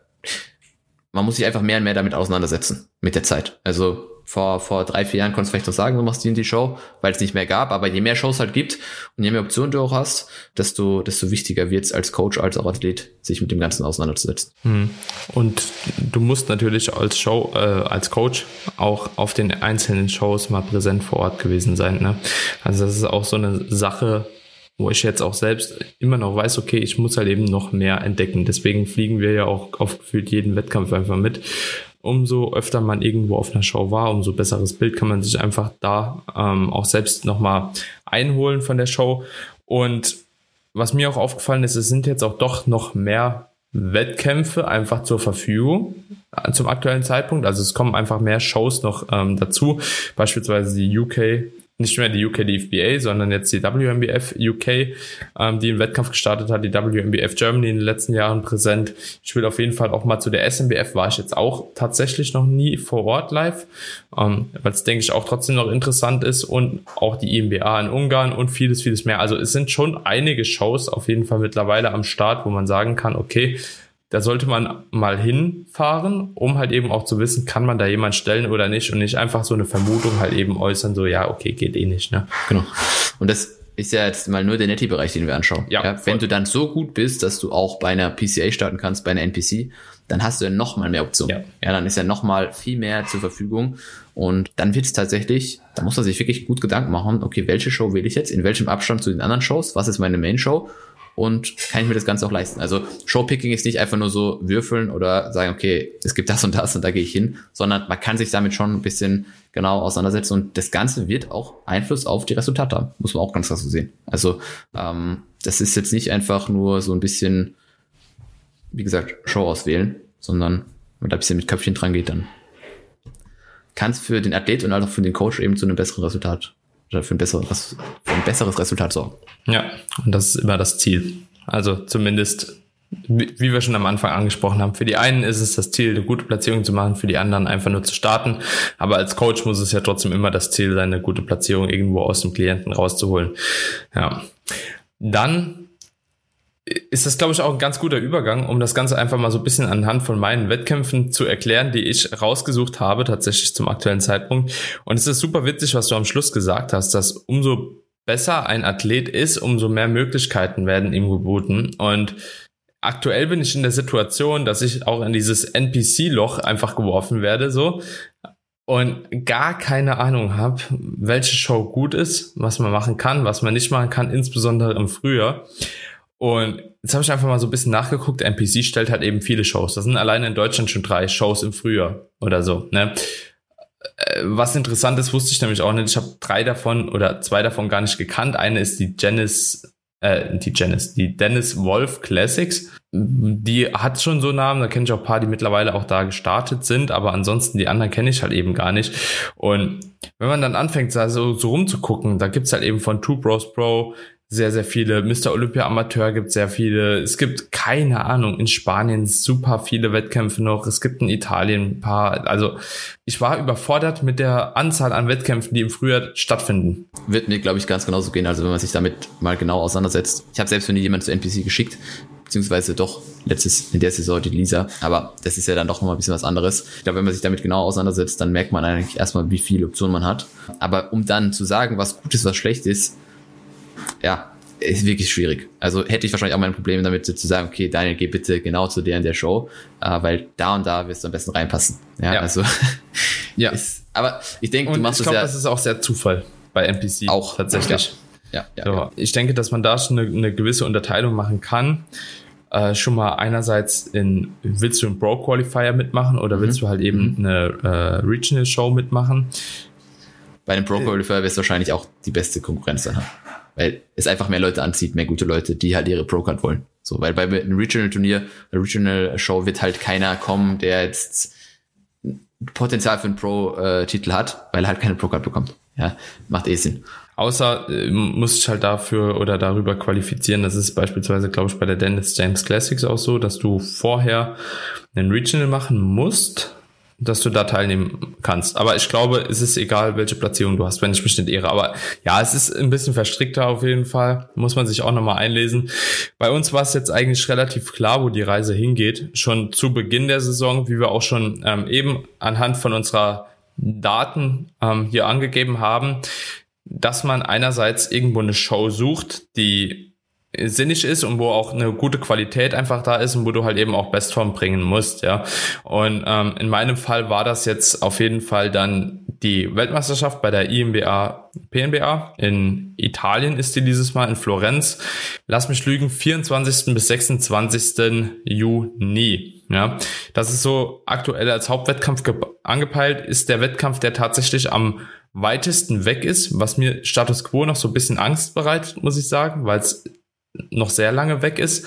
Man muss sich einfach mehr und mehr damit auseinandersetzen mit der Zeit. Also vor, vor drei, vier Jahren konntest du vielleicht noch sagen, du machst die in die Show, weil es nicht mehr gab. Aber je mehr Shows halt gibt und je mehr Optionen du auch hast, desto, desto wichtiger wird es als Coach, als auch Athlet, sich mit dem Ganzen auseinanderzusetzen. Hm. Und du musst natürlich als Show, äh, als Coach auch auf den einzelnen Shows mal präsent vor Ort gewesen sein. Ne? Also das ist auch so eine Sache, wo ich jetzt auch selbst immer noch weiß, okay, ich muss halt eben noch mehr entdecken. Deswegen fliegen wir ja auch auf gefühlt jeden Wettkampf einfach mit umso öfter man irgendwo auf einer Show war, umso besseres Bild kann man sich einfach da ähm, auch selbst nochmal einholen von der Show. Und was mir auch aufgefallen ist, es sind jetzt auch doch noch mehr Wettkämpfe einfach zur Verfügung äh, zum aktuellen Zeitpunkt. Also es kommen einfach mehr Shows noch ähm, dazu. Beispielsweise die UK nicht mehr die UK DFBA, sondern jetzt die WMBF UK, ähm, die einen Wettkampf gestartet hat, die WMBF Germany in den letzten Jahren präsent. Ich will auf jeden Fall auch mal zu der SMBF, war ich jetzt auch tatsächlich noch nie vor Ort live, ähm, weil es, denke ich, auch trotzdem noch interessant ist und auch die IMBA in Ungarn und vieles, vieles mehr. Also es sind schon einige Shows auf jeden Fall mittlerweile am Start, wo man sagen kann, okay, da sollte man mal hinfahren, um halt eben auch zu wissen, kann man da jemand stellen oder nicht und nicht einfach so eine Vermutung halt eben äußern, so ja, okay, geht eh nicht. Ne? Genau. Und das ist ja jetzt mal nur der Netty-Bereich, den wir anschauen. Ja, ja wenn du dann so gut bist, dass du auch bei einer PCA starten kannst, bei einer NPC, dann hast du ja noch mal mehr Optionen. Ja. ja, dann ist ja noch mal viel mehr zur Verfügung und dann wird es tatsächlich, da muss man sich wirklich gut Gedanken machen, okay, welche Show wähle ich jetzt, in welchem Abstand zu den anderen Shows, was ist meine Main-Show und kann ich mir das Ganze auch leisten. Also Showpicking ist nicht einfach nur so würfeln oder sagen, okay, es gibt das und das und da gehe ich hin, sondern man kann sich damit schon ein bisschen genau auseinandersetzen und das Ganze wird auch Einfluss auf die Resultate haben, muss man auch ganz klar so sehen. Also ähm, das ist jetzt nicht einfach nur so ein bisschen, wie gesagt, Show auswählen, sondern wenn man da ein bisschen mit Köpfchen dran geht, dann kann es für den Athlet und auch für den Coach eben zu einem besseren Resultat oder für ein besseres, für ein besseres Resultat sorgen. Ja, und das ist immer das Ziel. Also zumindest, wie wir schon am Anfang angesprochen haben, für die einen ist es das Ziel, eine gute Platzierung zu machen, für die anderen einfach nur zu starten. Aber als Coach muss es ja trotzdem immer das Ziel sein, eine gute Platzierung irgendwo aus dem Klienten rauszuholen. Ja. Dann ist das, glaube ich, auch ein ganz guter Übergang, um das Ganze einfach mal so ein bisschen anhand von meinen Wettkämpfen zu erklären, die ich rausgesucht habe, tatsächlich zum aktuellen Zeitpunkt. Und es ist super witzig, was du am Schluss gesagt hast, dass umso besser ein Athlet ist, umso mehr Möglichkeiten werden ihm geboten. Und aktuell bin ich in der Situation, dass ich auch in dieses NPC-Loch einfach geworfen werde, so und gar keine Ahnung habe, welche Show gut ist, was man machen kann, was man nicht machen kann, insbesondere im Frühjahr. Und jetzt habe ich einfach mal so ein bisschen nachgeguckt. NPC stellt halt eben viele Shows. Das sind alleine in Deutschland schon drei Shows im Frühjahr oder so. Ne? Äh, was interessant ist, wusste ich nämlich auch nicht. Ich habe drei davon oder zwei davon gar nicht gekannt. Eine ist die Janice, äh, die Janice, die Dennis Wolf Classics. Die hat schon so Namen, da kenne ich auch ein paar, die mittlerweile auch da gestartet sind, aber ansonsten die anderen kenne ich halt eben gar nicht. Und wenn man dann anfängt, so, so rumzugucken, da gibt's halt eben von Two Bros Pro, sehr, sehr viele. Mr. Olympia Amateur gibt sehr viele. Es gibt keine Ahnung, in Spanien super viele Wettkämpfe noch. Es gibt in Italien ein paar. Also ich war überfordert mit der Anzahl an Wettkämpfen, die im Frühjahr stattfinden. Wird mir, glaube ich, ganz genauso gehen. Also wenn man sich damit mal genau auseinandersetzt. Ich habe selbst noch nie jemanden zu NPC geschickt, beziehungsweise doch letztes in der Saison die Lisa. Aber das ist ja dann doch nochmal ein bisschen was anderes. Ich glaube, wenn man sich damit genau auseinandersetzt, dann merkt man eigentlich erstmal, wie viele Optionen man hat. Aber um dann zu sagen, was gut ist, was schlecht ist, ja, ist wirklich schwierig. Also hätte ich wahrscheinlich auch mein Problem damit zu sagen, okay, Daniel, geh bitte genau zu der in der Show, äh, weil da und da wirst du am besten reinpassen. Ja, ja. also ja. Ist, aber ich denke, du machst ich glaub, das ja. das ist auch sehr Zufall bei NPC auch tatsächlich. Ja, ja, so, ja, Ich denke, dass man da schon eine, eine gewisse Unterteilung machen kann. Äh, schon mal einerseits in willst du einen Bro Qualifier mitmachen oder willst mhm. du halt eben mhm. eine äh, Regional Show mitmachen? Bei einem Pro Qualifier wirst du wahrscheinlich auch die beste Konkurrenz dann haben weil es einfach mehr Leute anzieht, mehr gute Leute, die halt ihre Pro-Card wollen. So, weil bei einem Regional-Turnier, Regional-Show wird halt keiner kommen, der jetzt Potenzial für einen Pro-Titel hat, weil er halt keine Pro-Card bekommt. Ja, macht eh Sinn. Außer äh, muss ich halt dafür oder darüber qualifizieren. Das ist beispielsweise, glaube ich, bei der Dennis James Classics auch so, dass du vorher einen Regional machen musst dass du da teilnehmen kannst. Aber ich glaube, es ist egal, welche Platzierung du hast, wenn ich mich nicht irre. Aber ja, es ist ein bisschen verstrickter auf jeden Fall. Muss man sich auch nochmal einlesen. Bei uns war es jetzt eigentlich relativ klar, wo die Reise hingeht. Schon zu Beginn der Saison, wie wir auch schon ähm, eben anhand von unserer Daten ähm, hier angegeben haben, dass man einerseits irgendwo eine Show sucht, die sinnig ist und wo auch eine gute Qualität einfach da ist und wo du halt eben auch Bestform bringen musst, ja. Und ähm, in meinem Fall war das jetzt auf jeden Fall dann die Weltmeisterschaft bei der IMBA PNBA. In Italien ist die dieses Mal in Florenz. Lass mich lügen, 24. bis 26. Juni. Ja, das ist so aktuell als Hauptwettkampf angepeilt, ist der Wettkampf, der tatsächlich am weitesten weg ist, was mir Status Quo noch so ein bisschen Angst bereitet, muss ich sagen, weil es noch sehr lange weg ist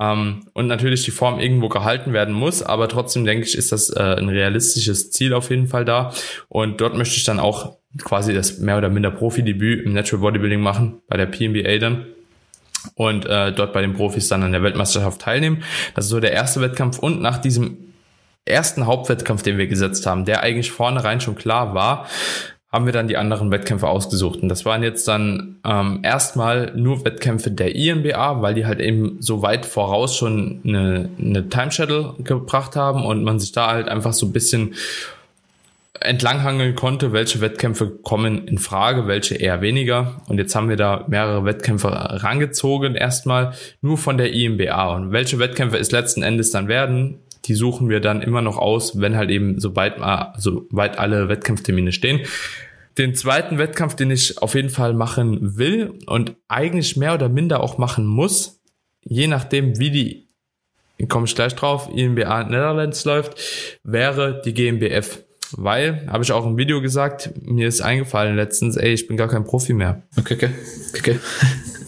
ähm, und natürlich die Form irgendwo gehalten werden muss, aber trotzdem denke ich, ist das äh, ein realistisches Ziel auf jeden Fall da. Und dort möchte ich dann auch quasi das mehr oder minder Profi-Debüt im Natural Bodybuilding machen, bei der PNBA dann. Und äh, dort bei den Profis dann an der Weltmeisterschaft teilnehmen. Das ist so der erste Wettkampf. Und nach diesem ersten Hauptwettkampf, den wir gesetzt haben, der eigentlich vornherein schon klar war, haben wir dann die anderen Wettkämpfe ausgesucht. Und das waren jetzt dann ähm, erstmal nur Wettkämpfe der INBA, weil die halt eben so weit voraus schon eine, eine Time Shuttle gebracht haben und man sich da halt einfach so ein bisschen entlanghangeln konnte, welche Wettkämpfe kommen in Frage, welche eher weniger. Und jetzt haben wir da mehrere Wettkämpfe rangezogen, erstmal nur von der IMBA. Und welche Wettkämpfe es letzten Endes dann werden, die suchen wir dann immer noch aus, wenn halt eben sobald mal, soweit alle Wettkampftermine stehen. Den zweiten Wettkampf, den ich auf jeden Fall machen will und eigentlich mehr oder minder auch machen muss, je nachdem, wie die, komme ich gleich drauf, INBA Netherlands läuft, wäre die GmbF. Weil, habe ich auch im Video gesagt, mir ist eingefallen letztens, ey, ich bin gar kein Profi mehr. Okay, okay. okay.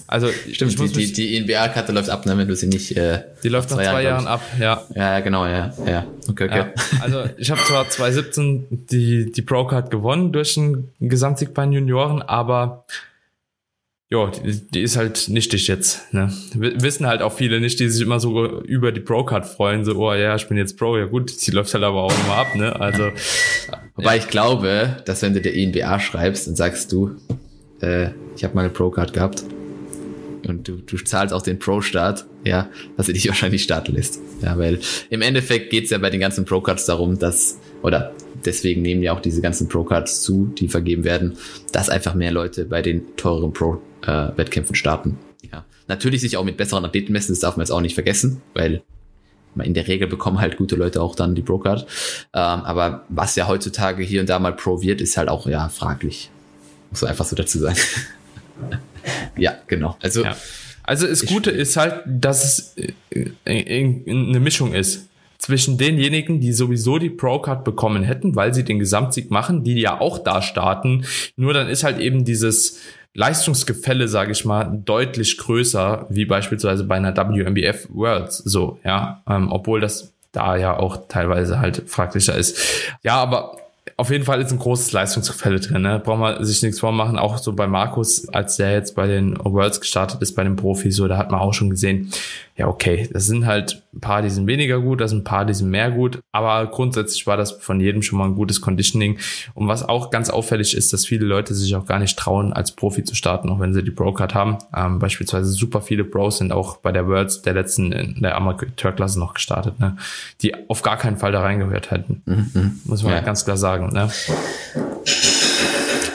Also stimmt, die, die, die INBA-Karte läuft ab, ne, wenn du sie nicht. Äh, die läuft nach zwei, Jahren, Jahren ab, ja. Ja, genau, ja, ja. Okay, okay. Ja, also ich habe zwar 2017 die die Pro-Card gewonnen durch einen Gesamtsieg bei den Junioren, aber ja, die, die ist halt nichtig jetzt. Ne? Wissen halt auch viele nicht, die sich immer so über die Pro-Card freuen, so, oh ja, ich bin jetzt Pro, ja gut, die läuft halt aber auch immer ab, ne? Also. Wobei ja. ich glaube, dass wenn du der INBA schreibst und sagst du, äh, ich habe mal eine Pro-Card gehabt und du, du zahlst auch den Pro-Start, ja, dass er dich wahrscheinlich starten lässt. Ja, weil im Endeffekt geht's ja bei den ganzen Pro-Cards darum, dass, oder deswegen nehmen ja auch diese ganzen Pro-Cards zu, die vergeben werden, dass einfach mehr Leute bei den teureren Pro äh, Wettkämpfen starten. Ja. Natürlich sich auch mit besseren Athleten messen, das darf man jetzt auch nicht vergessen, weil in der Regel bekommen halt gute Leute auch dann die Pro-Card. Ähm, aber was ja heutzutage hier und da mal Pro wird, ist halt auch ja fraglich. Muss einfach so dazu sein. ja, genau. Also, ja. also das Gute ist halt, dass es äh, eine Mischung ist zwischen denjenigen, die sowieso die Pro-Card bekommen hätten, weil sie den Gesamtsieg machen, die ja auch da starten. Nur dann ist halt eben dieses Leistungsgefälle, sage ich mal, deutlich größer, wie beispielsweise bei einer WMBF Worlds. So, ja, ähm, obwohl das da ja auch teilweise halt fraglicher ist. Ja, aber auf jeden Fall ist ein großes Leistungsgefälle drin. Ne? Braucht man sich nichts vormachen. Auch so bei Markus, als der jetzt bei den Worlds gestartet ist, bei den Profis, so, da hat man auch schon gesehen, ja, okay, das sind halt ein paar, die sind weniger gut, das sind ein paar, die sind mehr gut. Aber grundsätzlich war das von jedem schon mal ein gutes Conditioning. Und was auch ganz auffällig ist, dass viele Leute sich auch gar nicht trauen, als Profi zu starten, auch wenn sie die Pro-Card haben. Ähm, beispielsweise super viele Pros sind auch bei der Worlds der letzten in der Amateurklasse noch gestartet, ne? die auf gar keinen Fall da reingehört hätten. Mhm. mhm. Muss man ja. ganz klar sagen. Ne?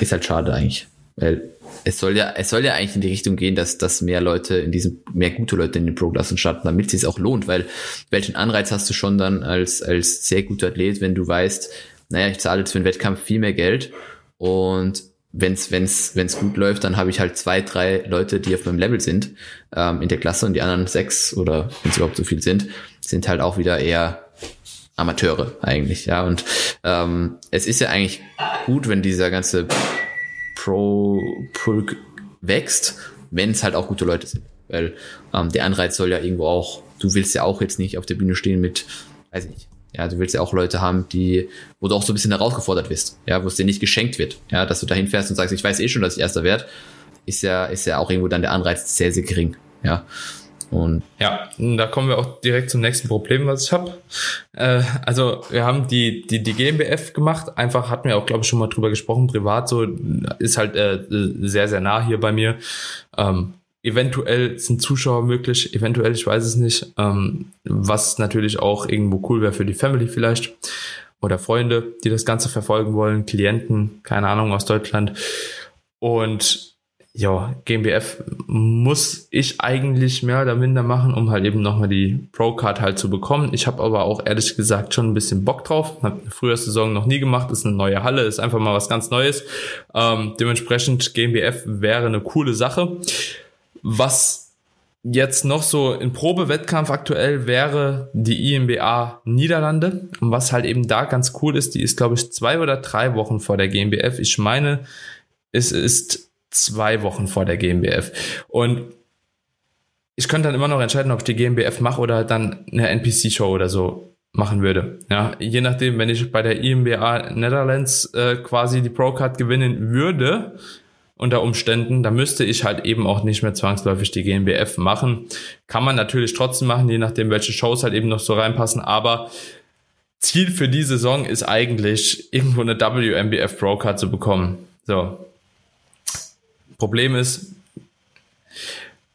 Ist halt schade eigentlich. Weil es soll ja, es soll ja eigentlich in die Richtung gehen, dass, dass mehr Leute in diesem, mehr gute Leute in den Pro-Klassen starten, damit es auch lohnt, weil welchen Anreiz hast du schon dann als, als sehr guter Athlet, wenn du weißt, naja, ich zahle jetzt für einen Wettkampf viel mehr Geld und wenn's, wenn's, wenn's gut läuft, dann habe ich halt zwei, drei Leute, die auf meinem Level sind, ähm, in der Klasse und die anderen sechs oder wenn es überhaupt so viel sind, sind halt auch wieder eher Amateure eigentlich, ja. Und ähm, es ist ja eigentlich gut, wenn dieser ganze Pro-Pulk wächst, wenn es halt auch gute Leute sind. Weil ähm, der Anreiz soll ja irgendwo auch, du willst ja auch jetzt nicht auf der Bühne stehen mit, weiß ich nicht, ja, du willst ja auch Leute haben, die, wo du auch so ein bisschen herausgefordert wirst, ja, wo es dir nicht geschenkt wird, ja, dass du dahin fährst und sagst, ich weiß eh schon, dass ich Erster werde, ist ja, ist ja auch irgendwo dann der Anreiz sehr, sehr gering, ja. Und ja, da kommen wir auch direkt zum nächsten Problem, was ich habe. Äh, also wir haben die, die, die GmbF gemacht. Einfach hatten wir auch, glaube ich, schon mal drüber gesprochen. Privat so ist halt äh, sehr, sehr nah hier bei mir. Ähm, eventuell sind Zuschauer möglich, eventuell, ich weiß es nicht. Ähm, was natürlich auch irgendwo cool wäre für die Family vielleicht. Oder Freunde, die das Ganze verfolgen wollen, Klienten, keine Ahnung, aus Deutschland. Und ja, GmbF muss ich eigentlich mehr oder minder machen, um halt eben nochmal die Pro-Card halt zu bekommen. Ich habe aber auch ehrlich gesagt schon ein bisschen Bock drauf. Habe früher Saison noch nie gemacht, ist eine neue Halle, ist einfach mal was ganz Neues. Ähm, dementsprechend GmbF wäre eine coole Sache. Was jetzt noch so in Probewettkampf aktuell wäre die IMBA Niederlande. Und was halt eben da ganz cool ist, die ist glaube ich zwei oder drei Wochen vor der GmbF. Ich meine, es ist zwei Wochen vor der GmbF. Und ich könnte dann immer noch entscheiden, ob ich die GmbF mache oder dann eine NPC-Show oder so machen würde. Ja, je nachdem, wenn ich bei der IMBA Netherlands äh, quasi die Pro-Card gewinnen würde, unter Umständen, da müsste ich halt eben auch nicht mehr zwangsläufig die GmbF machen. Kann man natürlich trotzdem machen, je nachdem, welche Shows halt eben noch so reinpassen, aber Ziel für die Saison ist eigentlich, irgendwo eine WMBF Pro Card zu bekommen. So. Problem ist,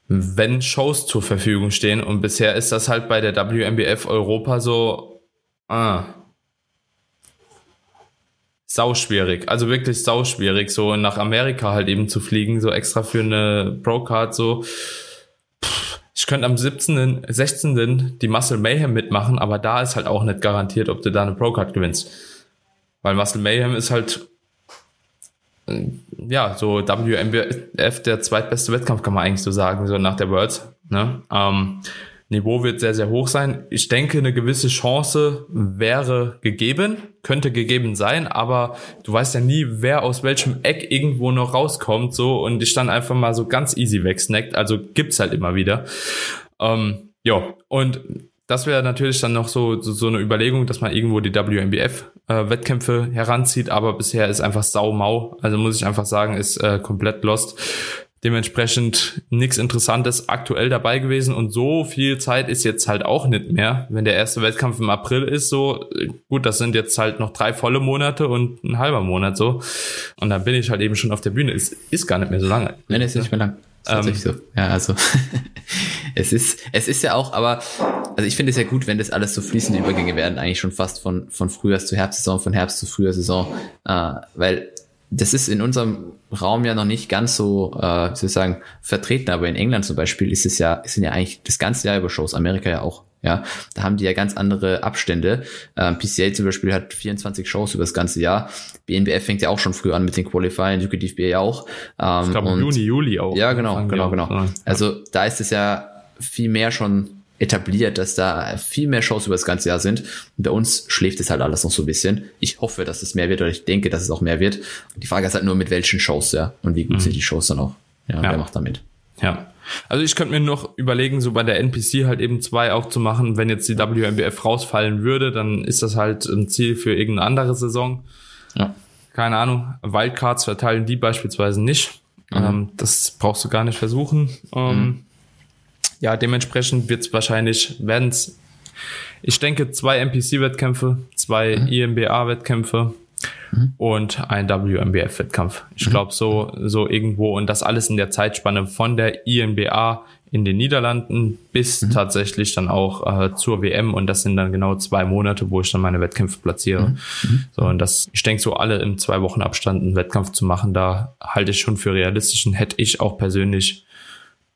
wenn Shows zur Verfügung stehen und bisher ist das halt bei der WMBF Europa so, ah, sau schwierig, also wirklich sau schwierig, so nach Amerika halt eben zu fliegen, so extra für eine Pro-Card, so. ich könnte am 17., 16. die Muscle Mayhem mitmachen, aber da ist halt auch nicht garantiert, ob du da eine Pro-Card gewinnst. Weil Muscle Mayhem ist halt, ja, so WMBF der zweitbeste Wettkampf, kann man eigentlich so sagen, so nach der Worlds, ne? Ähm, Niveau wird sehr, sehr hoch sein. Ich denke, eine gewisse Chance wäre gegeben, könnte gegeben sein, aber du weißt ja nie, wer aus welchem Eck irgendwo noch rauskommt, so, und dich dann einfach mal so ganz easy wegsnackt. Also gibt's halt immer wieder. Ähm, ja, und das wäre natürlich dann noch so, so, so eine Überlegung, dass man irgendwo die WMBF-Wettkämpfe äh, heranzieht, aber bisher ist einfach saumau. Also muss ich einfach sagen, ist äh, komplett lost. Dementsprechend nichts Interessantes aktuell dabei gewesen und so viel Zeit ist jetzt halt auch nicht mehr. Wenn der erste Wettkampf im April ist, so gut, das sind jetzt halt noch drei volle Monate und ein halber Monat so. Und dann bin ich halt eben schon auf der Bühne. Es ist gar nicht mehr so lange. Nein, es ist nicht mehr lang. Tatsächlich ähm, so. Ja, also es ist, es ist ja auch, aber also ich finde es ja gut, wenn das alles so fließende Übergänge werden, eigentlich schon fast von, von Frühjahrs zu Herbstsaison, von Herbst zu Frühjahrssaison, äh, weil das ist in unserem Raum ja noch nicht ganz so, äh, wie soll ich sagen, vertreten, aber in England zum Beispiel ist es ja, sind ja eigentlich das ganze Jahr über Shows, Amerika ja auch. Ja, da haben die ja ganz andere Abstände. Ähm, PCA zum Beispiel hat 24 Shows über das ganze Jahr. BNBF fängt ja auch schon früh an mit den Qualifiern, UKDFB ja auch. Ähm, ich glaube Juni, Juli auch. Ja, genau, genau, genau. Also da ist es ja viel mehr schon etabliert, dass da viel mehr Shows über das ganze Jahr sind. Und bei uns schläft es halt alles noch so ein bisschen. Ich hoffe, dass es mehr wird oder ich denke, dass es auch mehr wird. Die Frage ist halt nur, mit welchen Shows, ja. Und wie gut mhm. sind die Shows dann auch. Ja, ja, wer macht damit? Ja. Also ich könnte mir noch überlegen, so bei der NPC halt eben zwei auch zu machen. Wenn jetzt die WMBF rausfallen würde, dann ist das halt ein Ziel für irgendeine andere Saison. Ja. Keine Ahnung. Wildcards verteilen die beispielsweise nicht. Mhm. Ähm, das brauchst du gar nicht versuchen. Ähm, mhm ja, dementsprechend wird es wahrscheinlich, werden es, ich denke, zwei NPC-Wettkämpfe, zwei mhm. IMBA-Wettkämpfe mhm. und ein WMBF-Wettkampf. Ich mhm. glaube, so, so irgendwo und das alles in der Zeitspanne von der IMBA in den Niederlanden bis mhm. tatsächlich dann auch äh, zur WM und das sind dann genau zwei Monate, wo ich dann meine Wettkämpfe platziere. Mhm. mhm. So und das, ich denke so alle im zwei Wochen Abstand einen Wettkampf zu machen, da halte ich schon für realistisch und hätte ich auch persönlich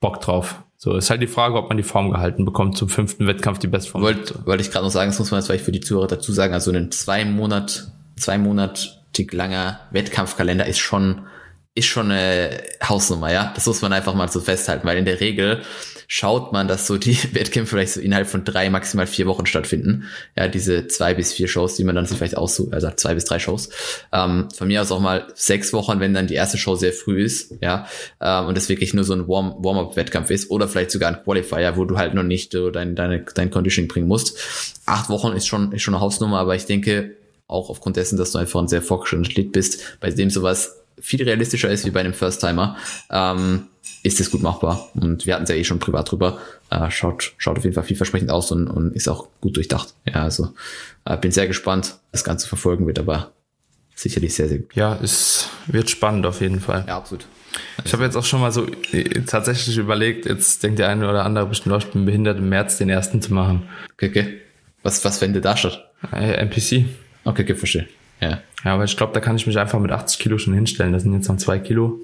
Bock drauf. So, ist halt die Frage, ob man die Form gehalten bekommt zum fünften Wettkampf, die Bestform. Wollte wollte ich gerade noch sagen, das muss man jetzt vielleicht für die Zuhörer dazu sagen, also ein zwei Monat, zwei monatig langer Wettkampfkalender ist schon ist schon eine Hausnummer, ja. Das muss man einfach mal so festhalten, weil in der Regel schaut man, dass so die Wettkämpfe vielleicht so innerhalb von drei, maximal vier Wochen stattfinden. Ja, diese zwei bis vier Shows, die man dann sich vielleicht aussucht, also zwei bis drei Shows. Ähm, von mir aus auch mal sechs Wochen, wenn dann die erste Show sehr früh ist, ja, ähm, und das wirklich nur so ein Warm Warm-up-Wettkampf ist oder vielleicht sogar ein Qualifier, wo du halt noch nicht äh, dein, deine, dein Conditioning bringen musst. Acht Wochen ist schon, ist schon eine Hausnummer, aber ich denke, auch aufgrund dessen, dass du einfach ein sehr fortgeschrittener Athlet bist, bei dem sowas viel realistischer ist wie bei einem First-Timer, ähm, ist es gut machbar. Und wir hatten es ja eh schon privat drüber. Äh, schaut, schaut auf jeden Fall vielversprechend aus und, und ist auch gut durchdacht. Ja, also äh, bin sehr gespannt. Das Ganze verfolgen wird aber sicherlich sehr, sehr gut. Ja, es wird spannend auf jeden Fall. Ja, absolut. Ich habe jetzt auch schon mal so äh, tatsächlich überlegt, jetzt denkt der eine oder andere bestimmt, ich bin behindert, im März den ersten zu machen. Okay, okay. Was, was fände da statt? Äh, NPC. Okay, okay, verstehe. Ja. Ja, aber ich glaube, da kann ich mich einfach mit 80 Kilo schon hinstellen. Das sind jetzt noch zwei Kilo.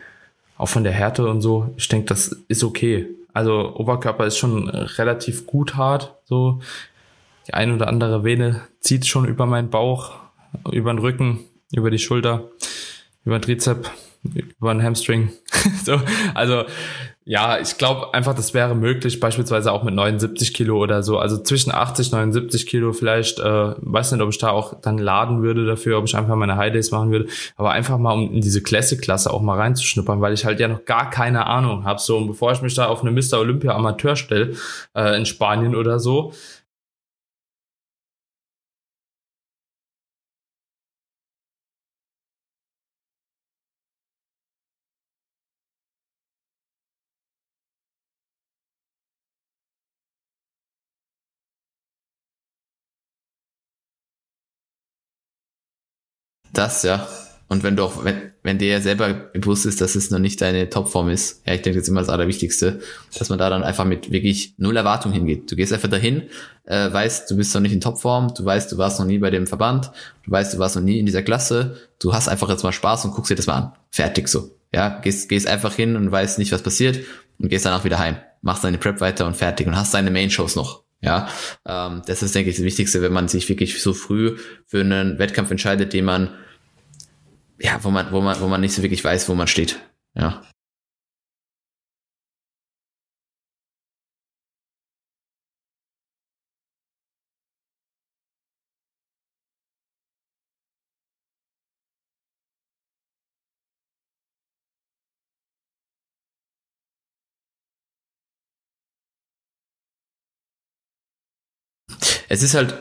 Auch von der Härte und so. Ich denke, das ist okay. Also Oberkörper ist schon relativ gut hart. So die ein oder andere Vene zieht schon über meinen Bauch, über den Rücken, über die Schulter, über den Trizep, über den Hamstring. so, also ja, ich glaube einfach, das wäre möglich, beispielsweise auch mit 79 Kilo oder so. Also zwischen 80, 79 Kilo vielleicht. Äh, weiß nicht, ob ich da auch dann laden würde dafür, ob ich einfach meine High Days machen würde. Aber einfach mal, um in diese Classic-Klasse auch mal reinzuschnuppern, weil ich halt ja noch gar keine Ahnung habe. So, und bevor ich mich da auf eine Mr. Olympia Amateur stelle, äh, in Spanien oder so, Das, ja. Und wenn du auch, wenn, wenn dir ja selber bewusst ist, dass es noch nicht deine Topform ist, ja, ich denke, das ist immer das Allerwichtigste, dass man da dann einfach mit wirklich null Erwartung hingeht. Du gehst einfach dahin, äh, weißt, du bist noch nicht in Topform, du weißt, du warst noch nie bei dem Verband, du weißt, du warst noch nie in dieser Klasse, du hast einfach jetzt mal Spaß und guckst dir das mal an. Fertig so. Ja, gehst, gehst einfach hin und weißt nicht, was passiert und gehst danach wieder heim. Machst deine Prep weiter und fertig und hast deine Main-Shows noch. Ja, ähm, das ist, denke ich, das Wichtigste, wenn man sich wirklich so früh für einen Wettkampf entscheidet, den man ja, wo man, wo man, wo man nicht so wirklich weiß, wo man steht. Ja. Es ist halt,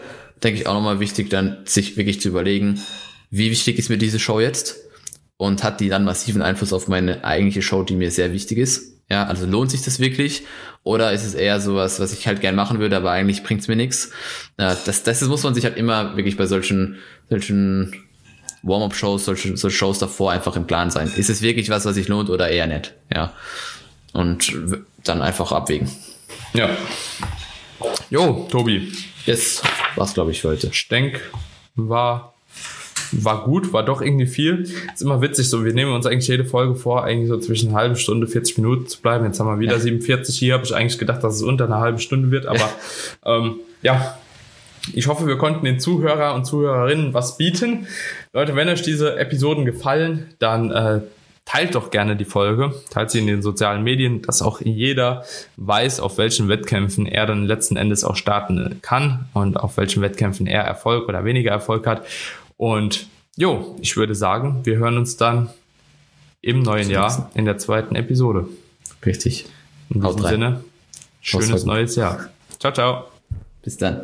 denke ich, auch nochmal wichtig, dann sich wirklich zu überlegen, wie wichtig ist mir diese Show jetzt und hat die dann massiven Einfluss auf meine eigentliche Show, die mir sehr wichtig ist. Ja, also lohnt sich das wirklich? Oder ist es eher sowas, was ich halt gern machen würde, aber eigentlich bringt's mir nichts? Ja, das, das muss man sich halt immer wirklich bei solchen, solchen Warm-up-Shows, solche, solche Shows davor einfach im Plan sein. Ist es wirklich was, was sich lohnt oder eher nicht? Ja. Und dann einfach abwägen. Ja. Jo, Tobi. Das war's, glaube ich, für heute. Stenk war war gut, war doch irgendwie viel. Ist immer witzig, so wir nehmen uns eigentlich jede Folge vor, eigentlich so zwischen einer halben Stunde, 40 Minuten zu bleiben. Jetzt haben wir wieder ja. 47 hier, habe ich eigentlich gedacht, dass es unter einer halben Stunde wird, aber ähm, ja, ich hoffe, wir konnten den Zuhörer und Zuhörerinnen was bieten. Leute, wenn euch diese Episoden gefallen, dann äh, teilt doch gerne die Folge, teilt sie in den sozialen Medien, dass auch jeder weiß, auf welchen Wettkämpfen er dann letzten Endes auch starten kann und auf welchen Wettkämpfen er Erfolg oder weniger Erfolg hat. Und jo, ich würde sagen, wir hören uns dann im neuen Jahr in der zweiten Episode. Richtig. In diesem Sinne, schönes neues Jahr. Ciao, ciao. Bis dann.